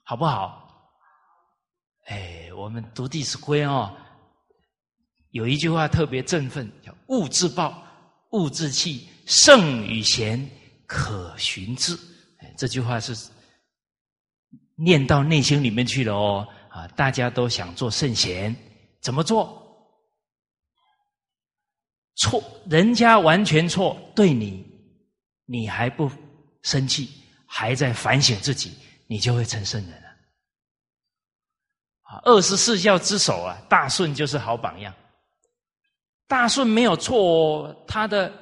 好不好？哎，我们读《弟子规》哦，有一句话特别振奋，“物自暴，物自弃，圣与贤，可循之。”这句话是念到内心里面去了哦，啊，大家都想做圣贤，怎么做？错，人家完全错，对你，你还不生气，还在反省自己，你就会成圣人了。啊，二十四孝之首啊，大顺就是好榜样。大顺没有错哦，他的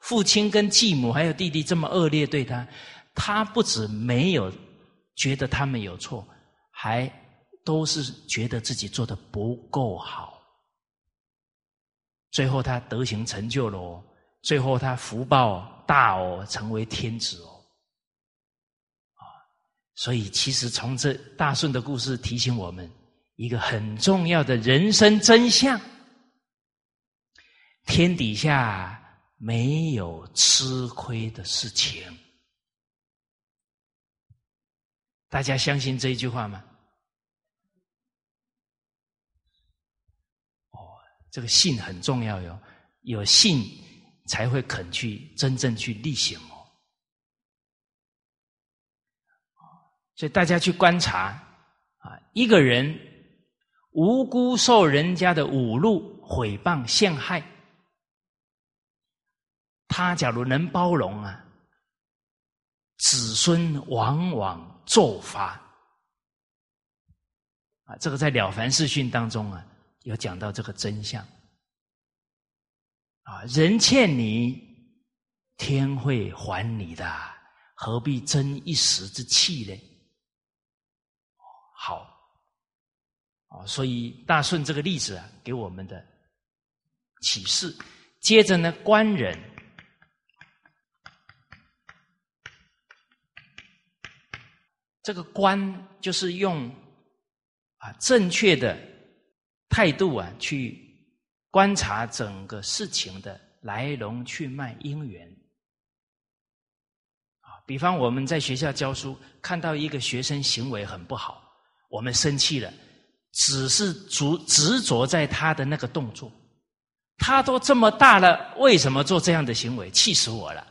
父亲跟继母还有弟弟这么恶劣对他。他不止没有觉得他们有错，还都是觉得自己做的不够好。最后他德行成就了哦，最后他福报大哦，成为天子哦。啊，所以其实从这大顺的故事提醒我们一个很重要的人生真相：天底下没有吃亏的事情。大家相信这一句话吗？哦，这个信很重要哟，有信才会肯去真正去力行哦。所以大家去观察啊，一个人无辜受人家的侮辱、毁谤、陷害，他假如能包容啊，子孙往往。做法啊，这个在《了凡四训》当中啊，有讲到这个真相啊。人欠你，天会还你的，何必争一时之气呢？好，啊，所以大顺这个例子啊，给我们的启示。接着呢，官人。这个观就是用啊正确的态度啊去观察整个事情的来龙去脉因缘啊。比方我们在学校教书，看到一个学生行为很不好，我们生气了，只是执执着在他的那个动作，他都这么大了，为什么做这样的行为？气死我了！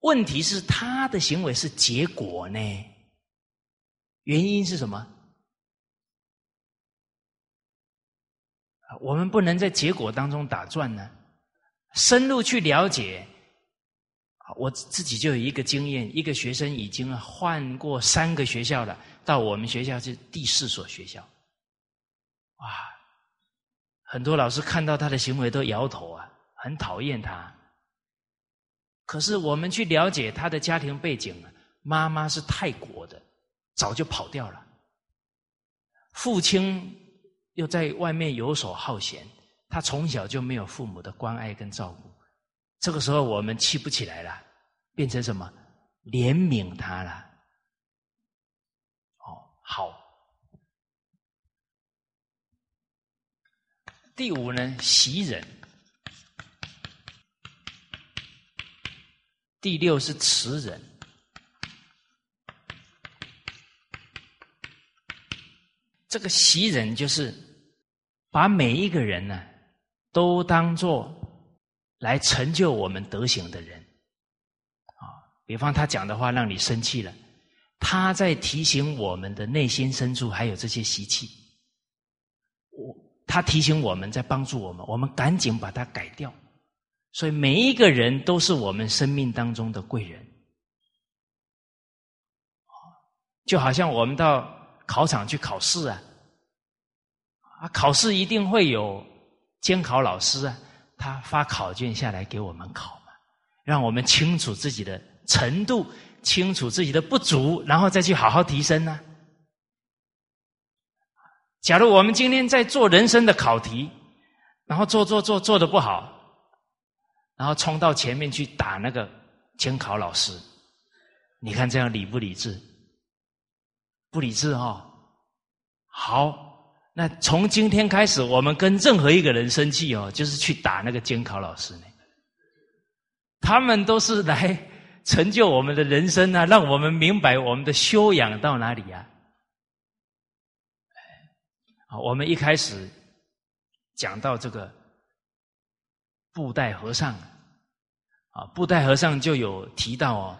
问题是他的行为是结果呢？原因是什么？我们不能在结果当中打转呢，深入去了解。我自己就有一个经验，一个学生已经换过三个学校了，到我们学校是第四所学校。哇，很多老师看到他的行为都摇头啊，很讨厌他。可是我们去了解他的家庭背景，妈妈是泰国的，早就跑掉了，父亲又在外面游手好闲，他从小就没有父母的关爱跟照顾。这个时候我们气不起来了，变成什么？怜悯他了。哦，好。第五呢，袭人。第六是慈人。这个喜人就是把每一个人呢，都当做。来成就我们德行的人，啊，比方他讲的话让你生气了，他在提醒我们的内心深处还有这些习气，我他提醒我们在帮助我们，我们赶紧把它改掉。所以每一个人都是我们生命当中的贵人，就好像我们到考场去考试啊，啊，考试一定会有监考老师啊。他发考卷下来给我们考嘛，让我们清楚自己的程度，清楚自己的不足，然后再去好好提升呢。假如我们今天在做人生的考题，然后做做做做的不好，然后冲到前面去打那个监考老师，你看这样理不理智？不理智哈。好。那从今天开始，我们跟任何一个人生气哦，就是去打那个监考老师呢。他们都是来成就我们的人生啊，让我们明白我们的修养到哪里呀。好，我们一开始讲到这个布袋和尚啊，布袋和尚就有提到哦，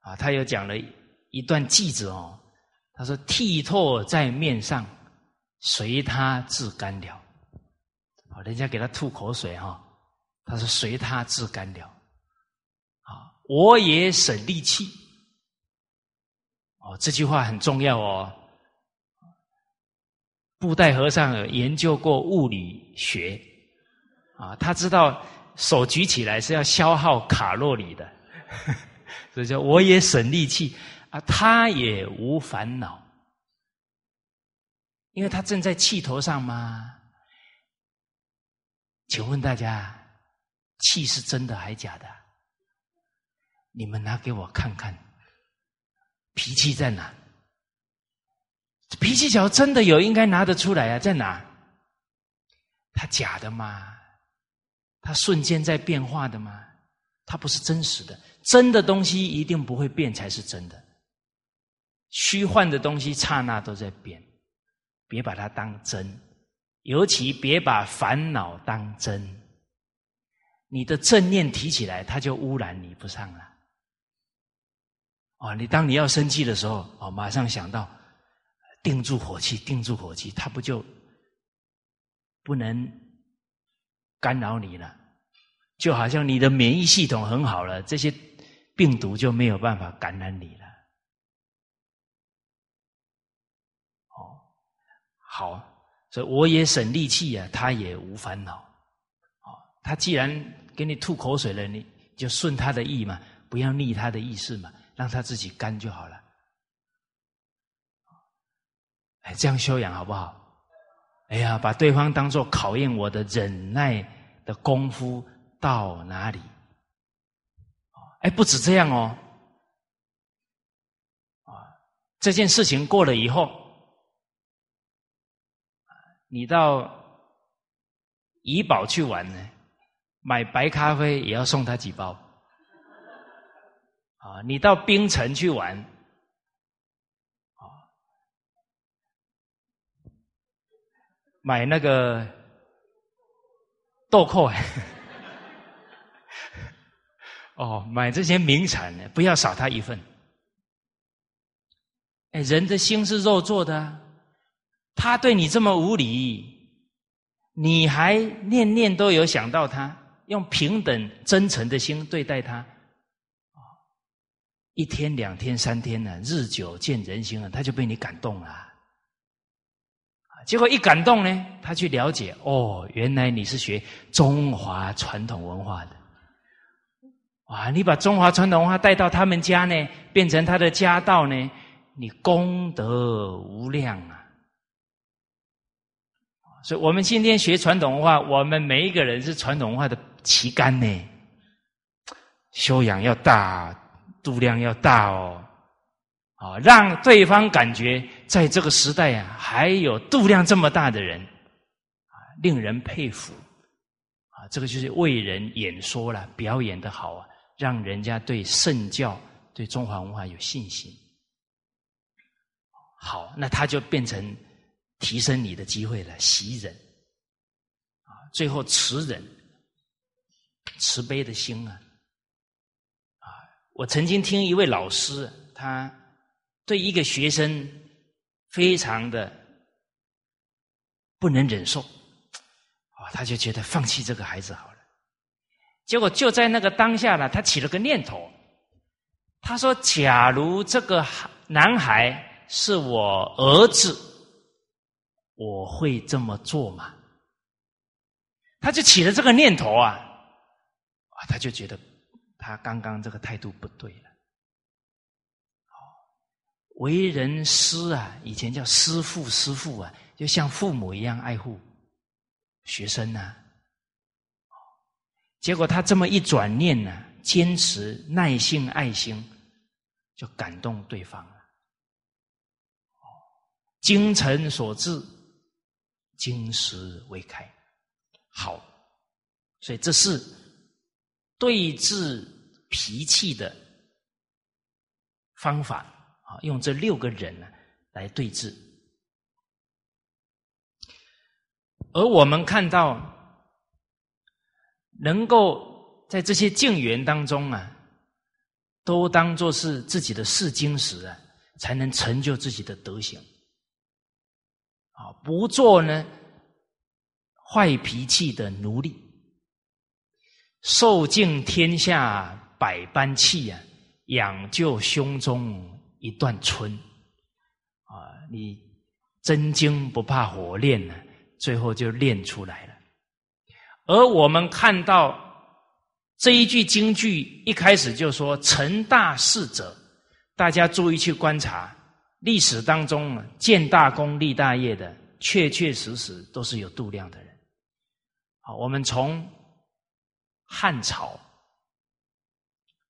啊，他有讲了一段句子哦，他说：“剃唾在面上。”随他自干了，啊，人家给他吐口水哈，他说随他自干了，啊，我也省力气，哦，这句话很重要哦。布袋和尚研究过物理学，啊，他知道手举起来是要消耗卡路里的，所以说我也省力气啊，他也无烦恼。因为他正在气头上吗？请问大家，气是真的还假的？你们拿给我看看，脾气在哪？脾气小真的有，应该拿得出来啊，在哪？他假的吗？它瞬间在变化的吗？它不是真实的，真的东西一定不会变才是真的，虚幻的东西刹那都在变。别把它当真，尤其别把烦恼当真。你的正念提起来，它就污染你不上了。哦，你当你要生气的时候，哦，马上想到定住火气，定住火气，它不就不能干扰你了？就好像你的免疫系统很好了，这些病毒就没有办法感染你了。哦好，所以我也省力气呀，他也无烦恼。哦，他既然给你吐口水了，你就顺他的意嘛，不要逆他的意思嘛，让他自己干就好了。哎，这样修养好不好？哎呀，把对方当做考验我的忍耐的功夫到哪里？哎，不止这样哦。啊，这件事情过了以后。你到怡宝去玩呢，买白咖啡也要送他几包。啊，你到冰城去玩，啊，买那个豆蔻，哦，买这些名产呢，不要少他一份。哎，人的心是肉做的。他对你这么无礼，你还念念都有想到他，用平等真诚的心对待他，一天两天三天呢，日久见人心了，他就被你感动了。结果一感动呢，他去了解，哦，原来你是学中华传统文化的，哇，你把中华传统文化带到他们家呢，变成他的家道呢，你功德无量啊！所以，我们今天学传统文化，我们每一个人是传统文化的旗杆呢。修养要大，度量要大哦，啊，让对方感觉在这个时代啊，还有度量这么大的人，啊，令人佩服，啊，这个就是为人演说了，表演的好啊，让人家对圣教、对中华文化有信心。好，那他就变成。提升你的机会了，喜人啊，最后慈人，慈悲的心啊，啊！我曾经听一位老师，他对一个学生非常的不能忍受，啊，他就觉得放弃这个孩子好了。结果就在那个当下呢，他起了个念头，他说：“假如这个男孩是我儿子。”我会这么做吗？他就起了这个念头啊，啊，他就觉得他刚刚这个态度不对。为人师啊，以前叫师父，师父啊，就像父母一样爱护学生呐。结果他这么一转念呢，坚持耐性爱心，就感动对方了。精诚所至。金石为开，好，所以这是对治脾气的方法啊，用这六个人呢来对峙。而我们看到，能够在这些境缘当中啊，都当做是自己的试金石啊，才能成就自己的德行。啊，不做呢坏脾气的奴隶，受尽天下百般气啊，养就胸中一段春。啊，你真经不怕火炼呢，最后就炼出来了。而我们看到这一句京剧一开始就说成大事者，大家注意去观察。历史当中建大功立大业的，确确实实都是有度量的人。好，我们从汉朝，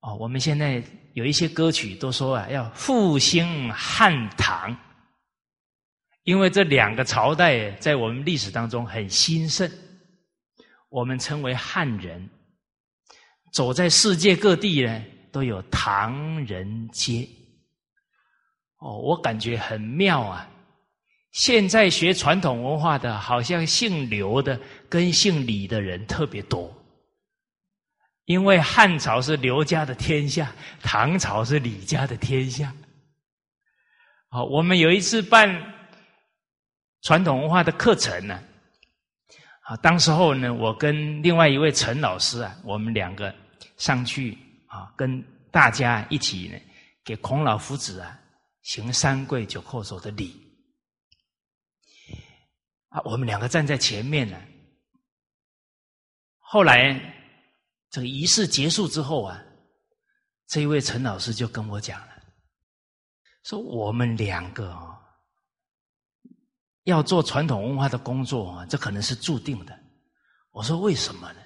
哦，我们现在有一些歌曲都说啊，要复兴汉唐，因为这两个朝代在我们历史当中很兴盛，我们称为汉人，走在世界各地呢，都有唐人街。哦，我感觉很妙啊！现在学传统文化的，好像姓刘的跟姓李的人特别多，因为汉朝是刘家的天下，唐朝是李家的天下。好，我们有一次办传统文化的课程呢，啊，当时候呢，我跟另外一位陈老师啊，我们两个上去啊，跟大家一起呢，给孔老夫子啊。行三跪九叩首的礼啊，我们两个站在前面呢。后来这个仪式结束之后啊，这一位陈老师就跟我讲了，说我们两个啊要做传统文化的工作啊，这可能是注定的。我说为什么呢？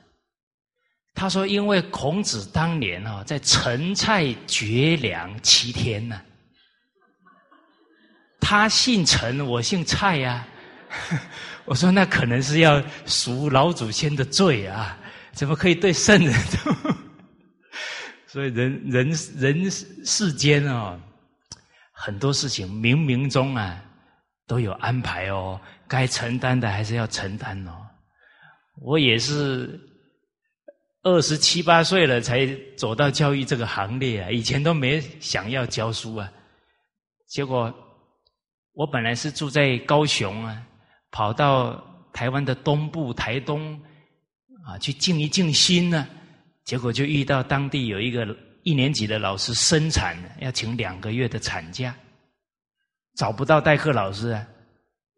他说因为孔子当年啊在陈蔡绝粮七天呢。他姓陈，我姓蔡呀。我说那可能是要赎老祖先的罪啊，怎么可以对圣人？所以人人人世间哦，很多事情冥冥中啊都有安排哦，该承担的还是要承担哦。我也是二十七八岁了才走到教育这个行列啊，以前都没想要教书啊，结果。我本来是住在高雄啊，跑到台湾的东部台东啊去静一静心呢，结果就遇到当地有一个一年级的老师生产，要请两个月的产假，找不到代课老师啊，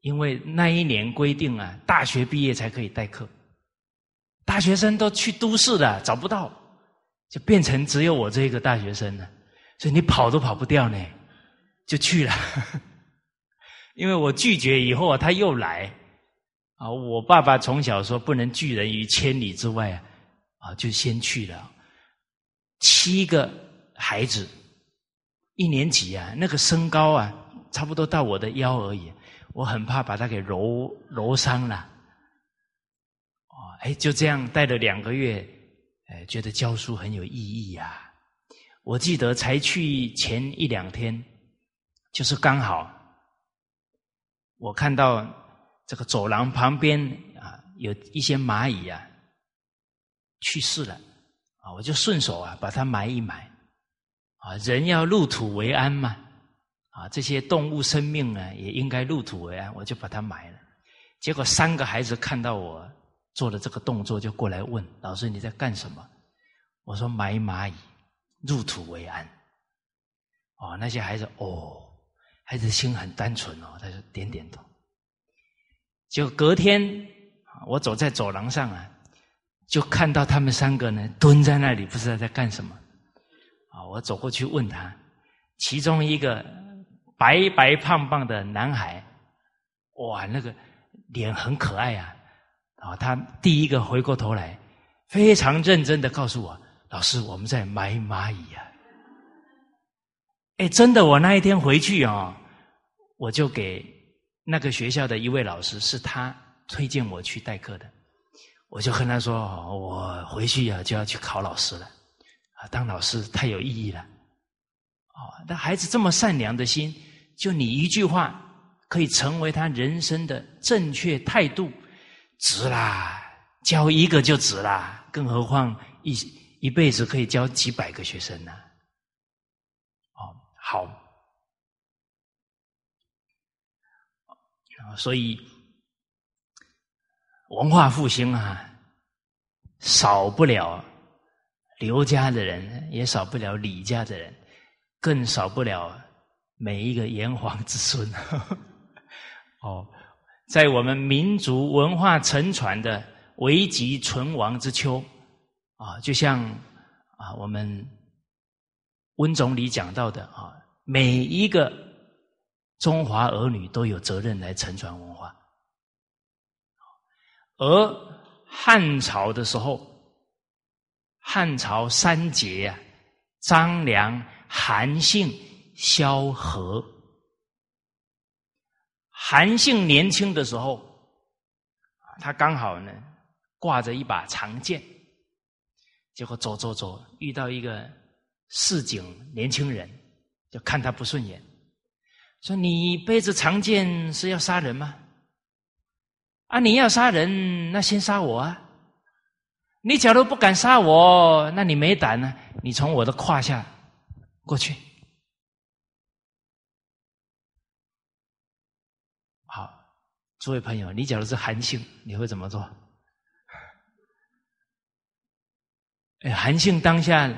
因为那一年规定啊，大学毕业才可以代课，大学生都去都市了，找不到，就变成只有我这个大学生了，所以你跑都跑不掉呢，就去了。因为我拒绝以后啊，他又来啊。我爸爸从小说不能拒人于千里之外啊，啊，就先去了。七个孩子，一年级啊，那个身高啊，差不多到我的腰而已。我很怕把他给揉揉伤了。哦，哎，就这样带了两个月，哎，觉得教书很有意义呀。我记得才去前一两天，就是刚好。我看到这个走廊旁边啊，有一些蚂蚁啊去世了啊，我就顺手啊把它埋一埋啊，人要入土为安嘛啊，这些动物生命呢也应该入土为安，我就把它埋了。结果三个孩子看到我做了这个动作，就过来问老师你在干什么？我说埋蚂蚁，入土为安。哦，那些孩子哦。孩子心很单纯哦，他就点点头。就隔天，我走在走廊上啊，就看到他们三个呢蹲在那里，不知道在干什么。啊，我走过去问他，其中一个白白胖胖的男孩，哇，那个脸很可爱啊。啊，他第一个回过头来，非常认真的告诉我：“老师，我们在埋蚂蚁啊。”哎，真的，我那一天回去啊，我就给那个学校的一位老师，是他推荐我去代课的，我就跟他说：“我回去呀就要去考老师了，啊，当老师太有意义了。”哦，那孩子这么善良的心，就你一句话可以成为他人生的正确态度，值啦！教一个就值啦，更何况一一辈子可以教几百个学生呢？哦好，所以文化复兴啊，少不了刘家的人，也少不了李家的人，更少不了每一个炎黄子孙。哦，在我们民族文化沉船的危急存亡之秋啊，就像啊我们。温总理讲到的啊，每一个中华儿女都有责任来承传文化。而汉朝的时候，汉朝三杰啊，张良、韩信、萧何。韩信年轻的时候，他刚好呢挂着一把长剑，结果走走走，遇到一个。市井年轻人就看他不顺眼，说：“你背着长剑是要杀人吗？啊，你要杀人，那先杀我啊！你假如不敢杀我，那你没胆呢？你从我的胯下过去。好，诸位朋友，你假如是韩信，你会怎么做？哎，韩信当下。”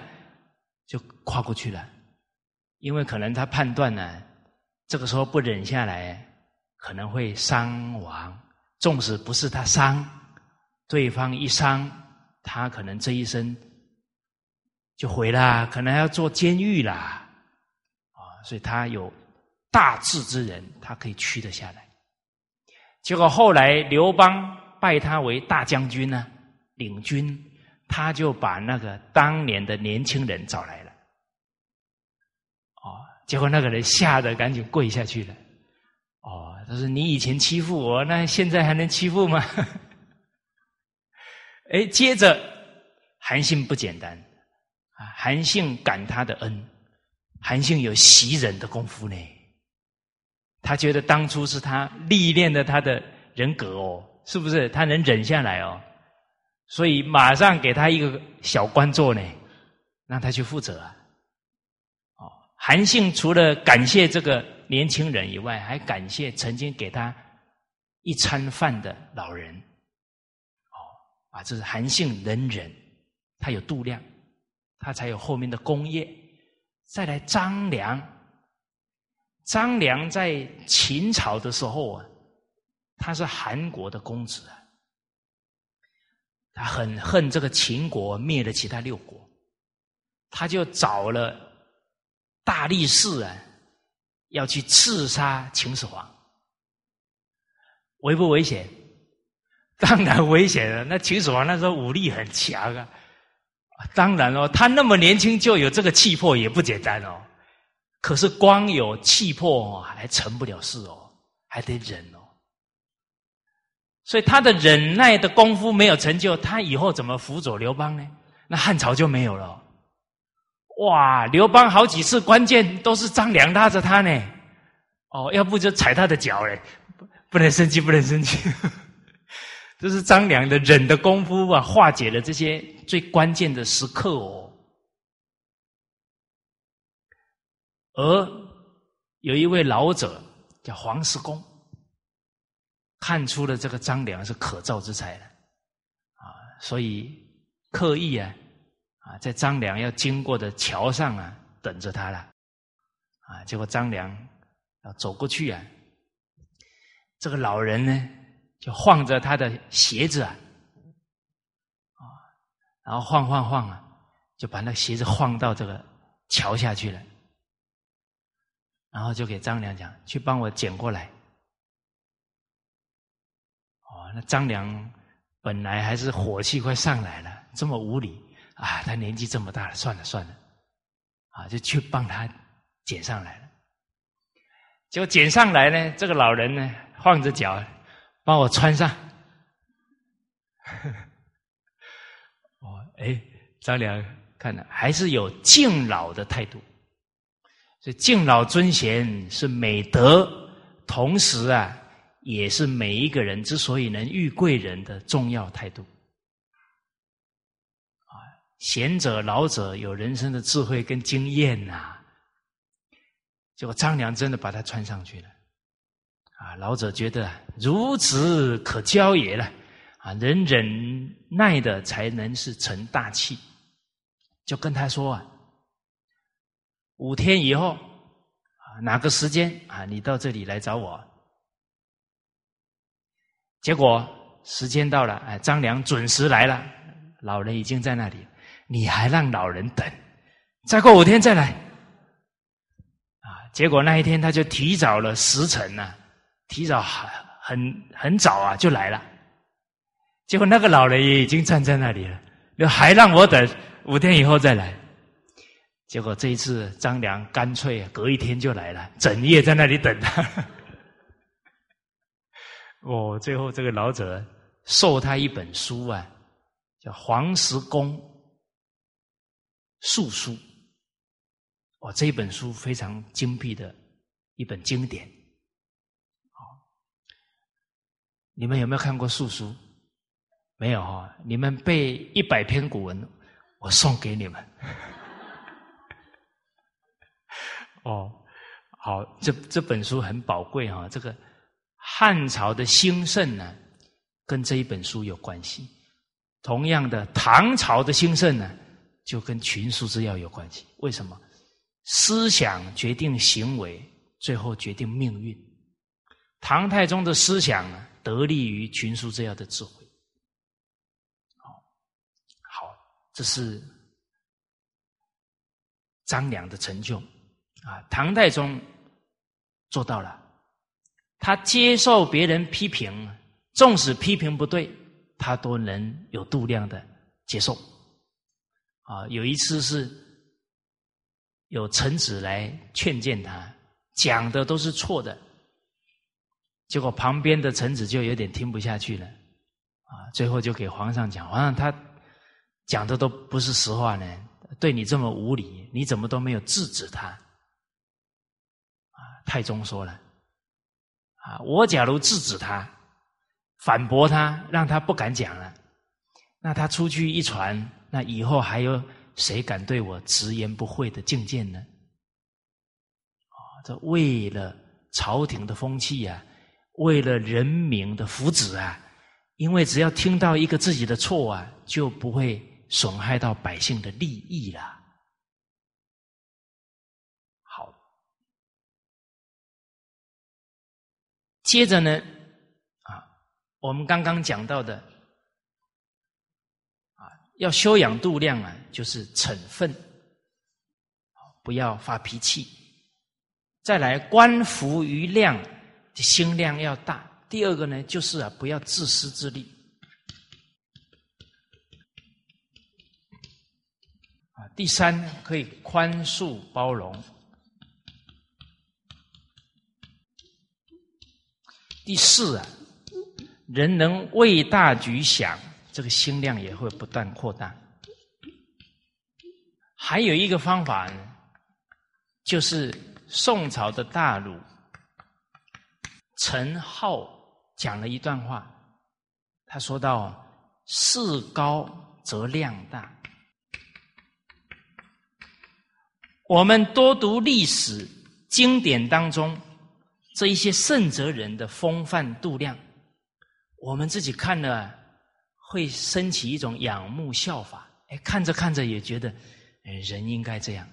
就跨过去了，因为可能他判断呢，这个时候不忍下来，可能会伤亡。纵使不是他伤，对方一伤，他可能这一生就毁了，可能要坐监狱啦。啊，所以他有大智之人，他可以屈得下来。结果后来刘邦拜他为大将军呢，领军。他就把那个当年的年轻人找来了，结果那个人吓得赶紧跪下去了，哦，他说：“你以前欺负我，那现在还能欺负吗？” 哎，接着韩信不简单啊，韩信感他的恩，韩信有袭人的功夫呢，他觉得当初是他历练了他的人格哦，是不是？他能忍下来哦。所以马上给他一个小官做呢，让他去负责啊。韩信除了感谢这个年轻人以外，还感谢曾经给他一餐饭的老人，哦，啊，这是韩信能忍，他有度量，他才有后面的功业。再来张良，张良在秦朝的时候啊，他是韩国的公子啊，他很恨这个秦国灭了其他六国，他就找了大力士啊，要去刺杀秦始皇。危不危险？当然危险了。那秦始皇那时候武力很强啊，当然哦，他那么年轻就有这个气魄也不简单哦。可是光有气魄还成不了事哦，还得忍哦。所以他的忍耐的功夫没有成就，他以后怎么辅佐刘邦呢？那汉朝就没有了。哇，刘邦好几次关键都是张良拉着他呢。哦，要不就踩他的脚嘞。不不能生气，不能生气。这是张良的忍的功夫啊，化解了这些最关键的时刻哦。而有一位老者叫黄石公，看出了这个张良是可造之才了啊，所以刻意啊啊，在张良要经过的桥上啊等着他了啊。结果张良要走过去啊。这个老人呢，就晃着他的鞋子啊，啊，然后晃晃晃啊，就把那鞋子晃到这个桥下去了，然后就给张良讲：“去帮我捡过来。”哦，那张良本来还是火气快上来了，这么无礼啊！他年纪这么大了，算了算了，啊，就去帮他捡上来了。结果捡上来呢，这个老人呢。晃着脚，帮我穿上。哦，哎，张良看了，还是有敬老的态度。所以敬老尊贤是美德，同时啊，也是每一个人之所以能遇贵人的重要态度。贤者老者有人生的智慧跟经验呐。结果张良真的把他穿上去了。啊，老者觉得孺子可教也了，啊，能忍耐的才能是成大器，就跟他说啊，五天以后啊，哪个时间啊，你到这里来找我。结果时间到了，哎，张良准时来了，老人已经在那里，你还让老人等，再过五天再来。啊，结果那一天他就提早了时辰呢。提早很很很早啊，就来了。结果那个老人也已经站在那里了，就还让我等五天以后再来。结果这一次张良干脆隔一天就来了，整夜在那里等他。哦，最后这个老者授他一本书啊，叫《黄石公述书》。哦，这一本书非常精辟的一本经典。你们有没有看过素书？没有哈？你们背一百篇古文，我送给你们。哦，好，这这本书很宝贵哈。这个汉朝的兴盛呢，跟这一本书有关系。同样的，唐朝的兴盛呢，就跟群书之要有关系。为什么？思想决定行为，最后决定命运。唐太宗的思想呢？得力于群书之要的智慧，好，好，这是张良的成就啊！唐太宗做到了，他接受别人批评，纵使批评不对，他都能有度量的接受。啊，有一次是有臣子来劝谏他，讲的都是错的。结果旁边的臣子就有点听不下去了，啊，最后就给皇上讲，皇上他讲的都不是实话呢，对你这么无礼，你怎么都没有制止他？啊，太宗说了，啊，我假如制止他，反驳他，让他不敢讲了，那他出去一传，那以后还有谁敢对我直言不讳的进谏呢？啊，这为了朝廷的风气呀。为了人民的福祉啊，因为只要听到一个自己的错啊，就不会损害到百姓的利益了。好，接着呢，啊，我们刚刚讲到的，要修养度量啊，就是惩愤，不要发脾气，再来观福于量。心量要大。第二个呢，就是啊，不要自私自利。啊，第三可以宽恕包容。第四啊，人能为大局想，这个心量也会不断扩大。还有一个方法呢，就是宋朝的大儒。陈浩讲了一段话，他说到：“事高则量大。”我们多读历史经典当中这一些圣哲人的风范度量，我们自己看了会升起一种仰慕效法。哎，看着看着也觉得，人应该这样。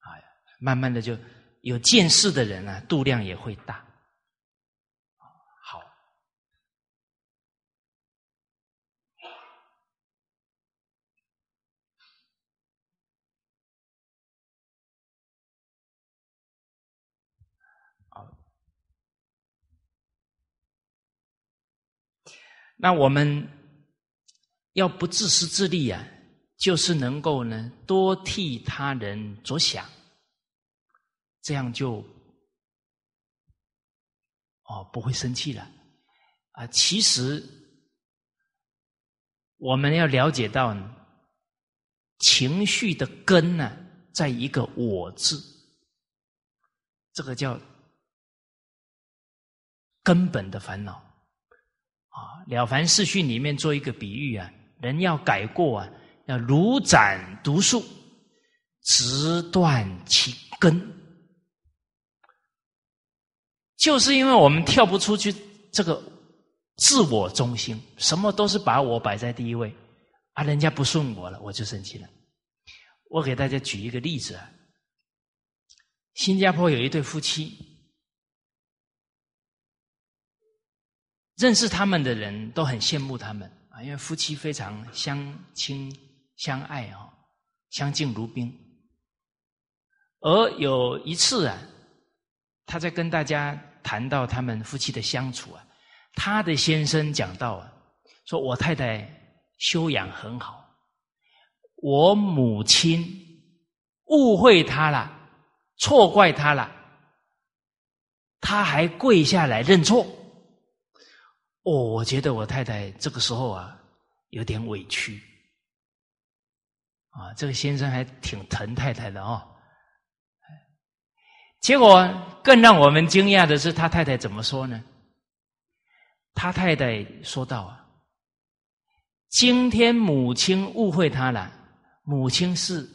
哎，慢慢的就有见识的人啊，度量也会大。那我们要不自私自利啊，就是能够呢多替他人着想，这样就哦不会生气了啊。其实我们要了解到，情绪的根呢，在一个“我”字，这个叫根本的烦恼。啊，《了凡四训》里面做一个比喻啊，人要改过啊，要如斩毒树，直断其根。就是因为我们跳不出去这个自我中心，什么都是把我摆在第一位，啊，人家不顺我了，我就生气了。我给大家举一个例子啊，新加坡有一对夫妻。认识他们的人都很羡慕他们啊，因为夫妻非常相亲相爱啊，相敬如宾。而有一次啊，他在跟大家谈到他们夫妻的相处啊，他的先生讲到啊，说我太太修养很好，我母亲误会他了，错怪他了，他还跪下来认错。哦，我觉得我太太这个时候啊，有点委屈，啊，这个先生还挺疼太太的哦。结果更让我们惊讶的是，他太太怎么说呢？他太太说道：“啊，今天母亲误会他了，母亲是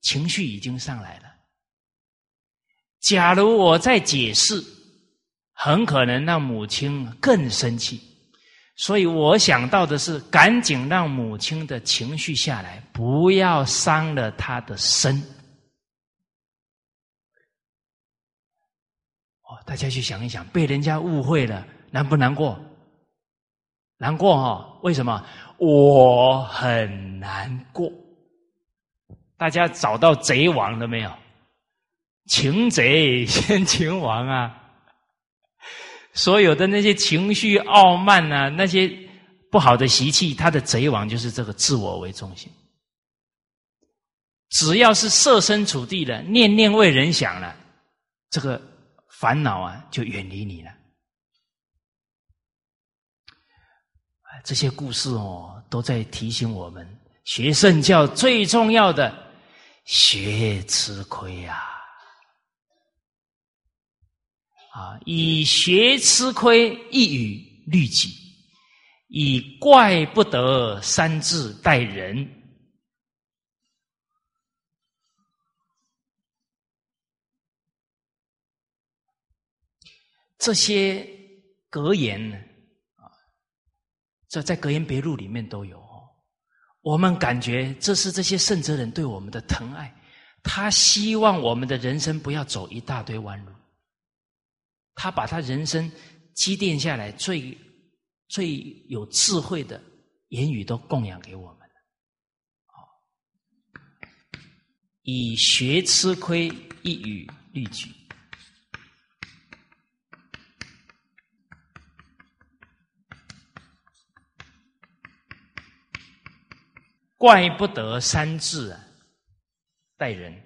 情绪已经上来了。假如我再解释，很可能让母亲更生气。”所以我想到的是，赶紧让母亲的情绪下来，不要伤了她的身。哦，大家去想一想，被人家误会了，难不难过？难过哈？为什么？我很难过。大家找到贼王了没有？擒贼先擒王啊！所有的那些情绪傲慢呐，那些不好的习气，他的贼王就是这个自我为中心。只要是设身处地的，念念为人想了，这个烦恼啊就远离你了。这些故事哦，都在提醒我们，学圣教最重要的，学吃亏呀。啊！啊以学吃亏一语律己，以怪不得三字待人。这些格言呢，啊，这在格言别录里面都有。我们感觉这是这些圣哲人对我们的疼爱，他希望我们的人生不要走一大堆弯路，他把他人生积淀下来最最有智慧的言语都供养给我们以学吃亏，一语律己。怪不得三字啊，待人，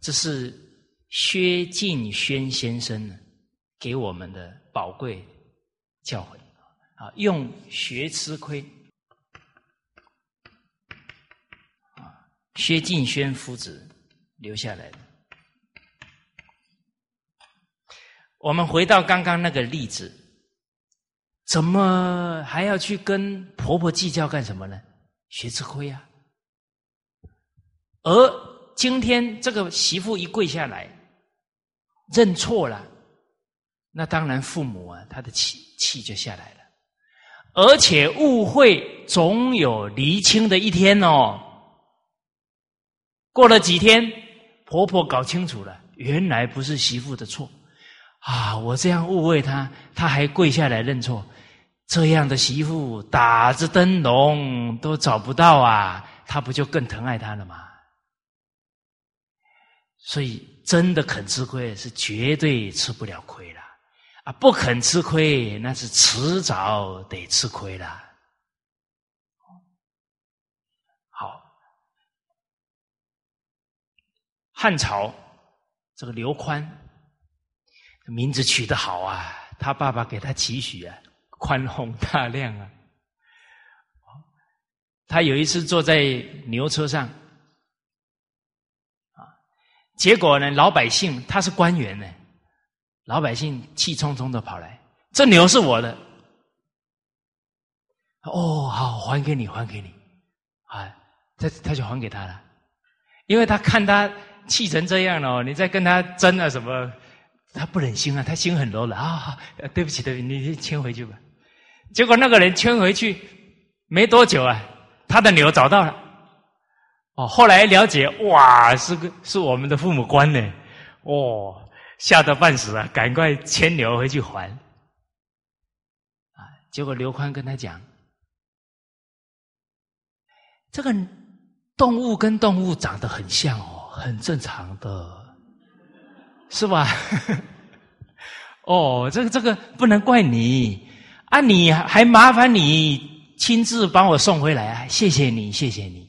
这是薛敬轩先生呢给我们的宝贵教诲啊，用学吃亏啊，薛敬轩夫子留下来的。我们回到刚刚那个例子。怎么还要去跟婆婆计较干什么呢？学吃亏啊！而今天这个媳妇一跪下来认错了，那当然父母啊，他的气气就下来了。而且误会总有厘清的一天哦。过了几天，婆婆搞清楚了，原来不是媳妇的错啊！我这样误会她，她还跪下来认错。这样的媳妇打着灯笼都找不到啊，她不就更疼爱她了吗？所以真的肯吃亏是绝对吃不了亏了啊！不肯吃亏那是迟早得吃亏了。好，汉朝这个刘宽名字取得好啊，他爸爸给他起许啊。宽宏大量啊！他有一次坐在牛车上，结果呢，老百姓他是官员呢，老百姓气冲冲的跑来，这牛是我的，哦，好，还给你，还给你，啊，他他就还给他了，因为他看他气成这样了，你再跟他争啊什么，他不忍心啊，他心很柔的啊，对不起，对不起，你牵回去吧。结果那个人牵回去没多久啊，他的牛找到了。哦，后来了解，哇，是个是我们的父母官呢，哦，吓得半死啊，赶快牵牛回去还。啊，结果刘宽跟他讲，这个动物跟动物长得很像哦，很正常的，是吧？哦，这个这个不能怪你。啊！你还麻烦你亲自帮我送回来啊！谢谢你，谢谢你。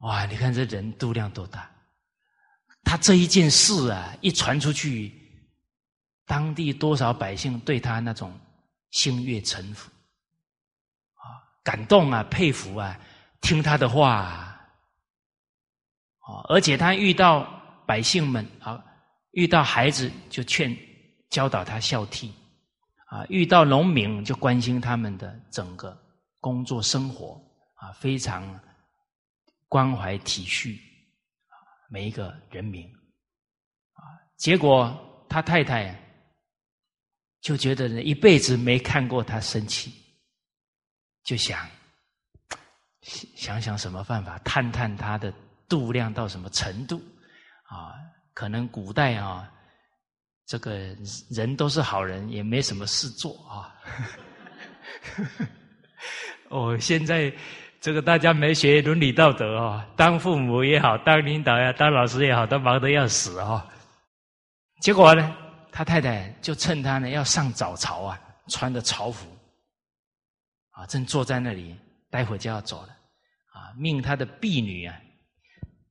哇！你看这人度量多大？他这一件事啊，一传出去，当地多少百姓对他那种心悦诚服啊，感动啊，佩服啊，听他的话啊。而且他遇到百姓们啊，遇到孩子就劝教导他孝悌。啊，遇到农民就关心他们的整个工作生活，啊，非常关怀体恤每一个人民，啊，结果他太太就觉得一辈子没看过他生气，就想想想什么办法探探他的度量到什么程度，啊，可能古代啊。这个人都是好人，也没什么事做啊。哦，现在这个大家没学伦理道德啊，当父母也好，当领导呀，当老师也好，都忙得要死啊。结果呢，他太太就趁他呢要上早朝啊，穿的朝服啊，正坐在那里，待会就要走了啊，命他的婢女啊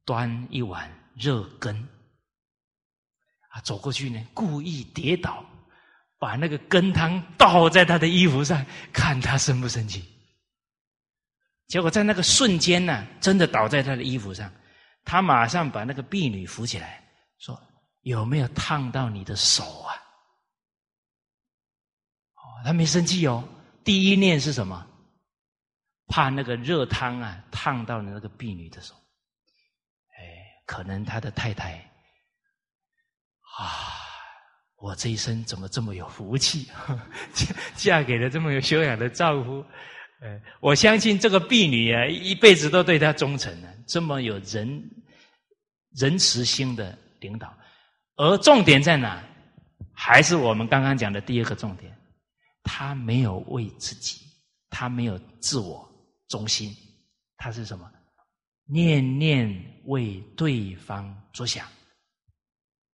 端一碗热羹。啊，走过去呢，故意跌倒，把那个羹汤倒在他的衣服上，看他生不生气。结果在那个瞬间呢，真的倒在他的衣服上，他马上把那个婢女扶起来，说：“有没有烫到你的手啊？”哦，他没生气哦。第一念是什么？怕那个热汤啊烫到了那个婢女的手。哎，可能他的太太。啊，我这一生怎么这么有福气，嫁嫁给了这么有修养的丈夫。呃，我相信这个婢女啊，一辈子都对他忠诚的，这么有仁仁慈心的领导。而重点在哪？还是我们刚刚讲的第二个重点，他没有为自己，他没有自我中心，他是什么？念念为对方着想，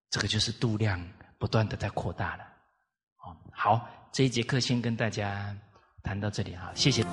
这个就是度量不断的在扩大了。好，这一节课先跟大家谈到这里啊，谢谢。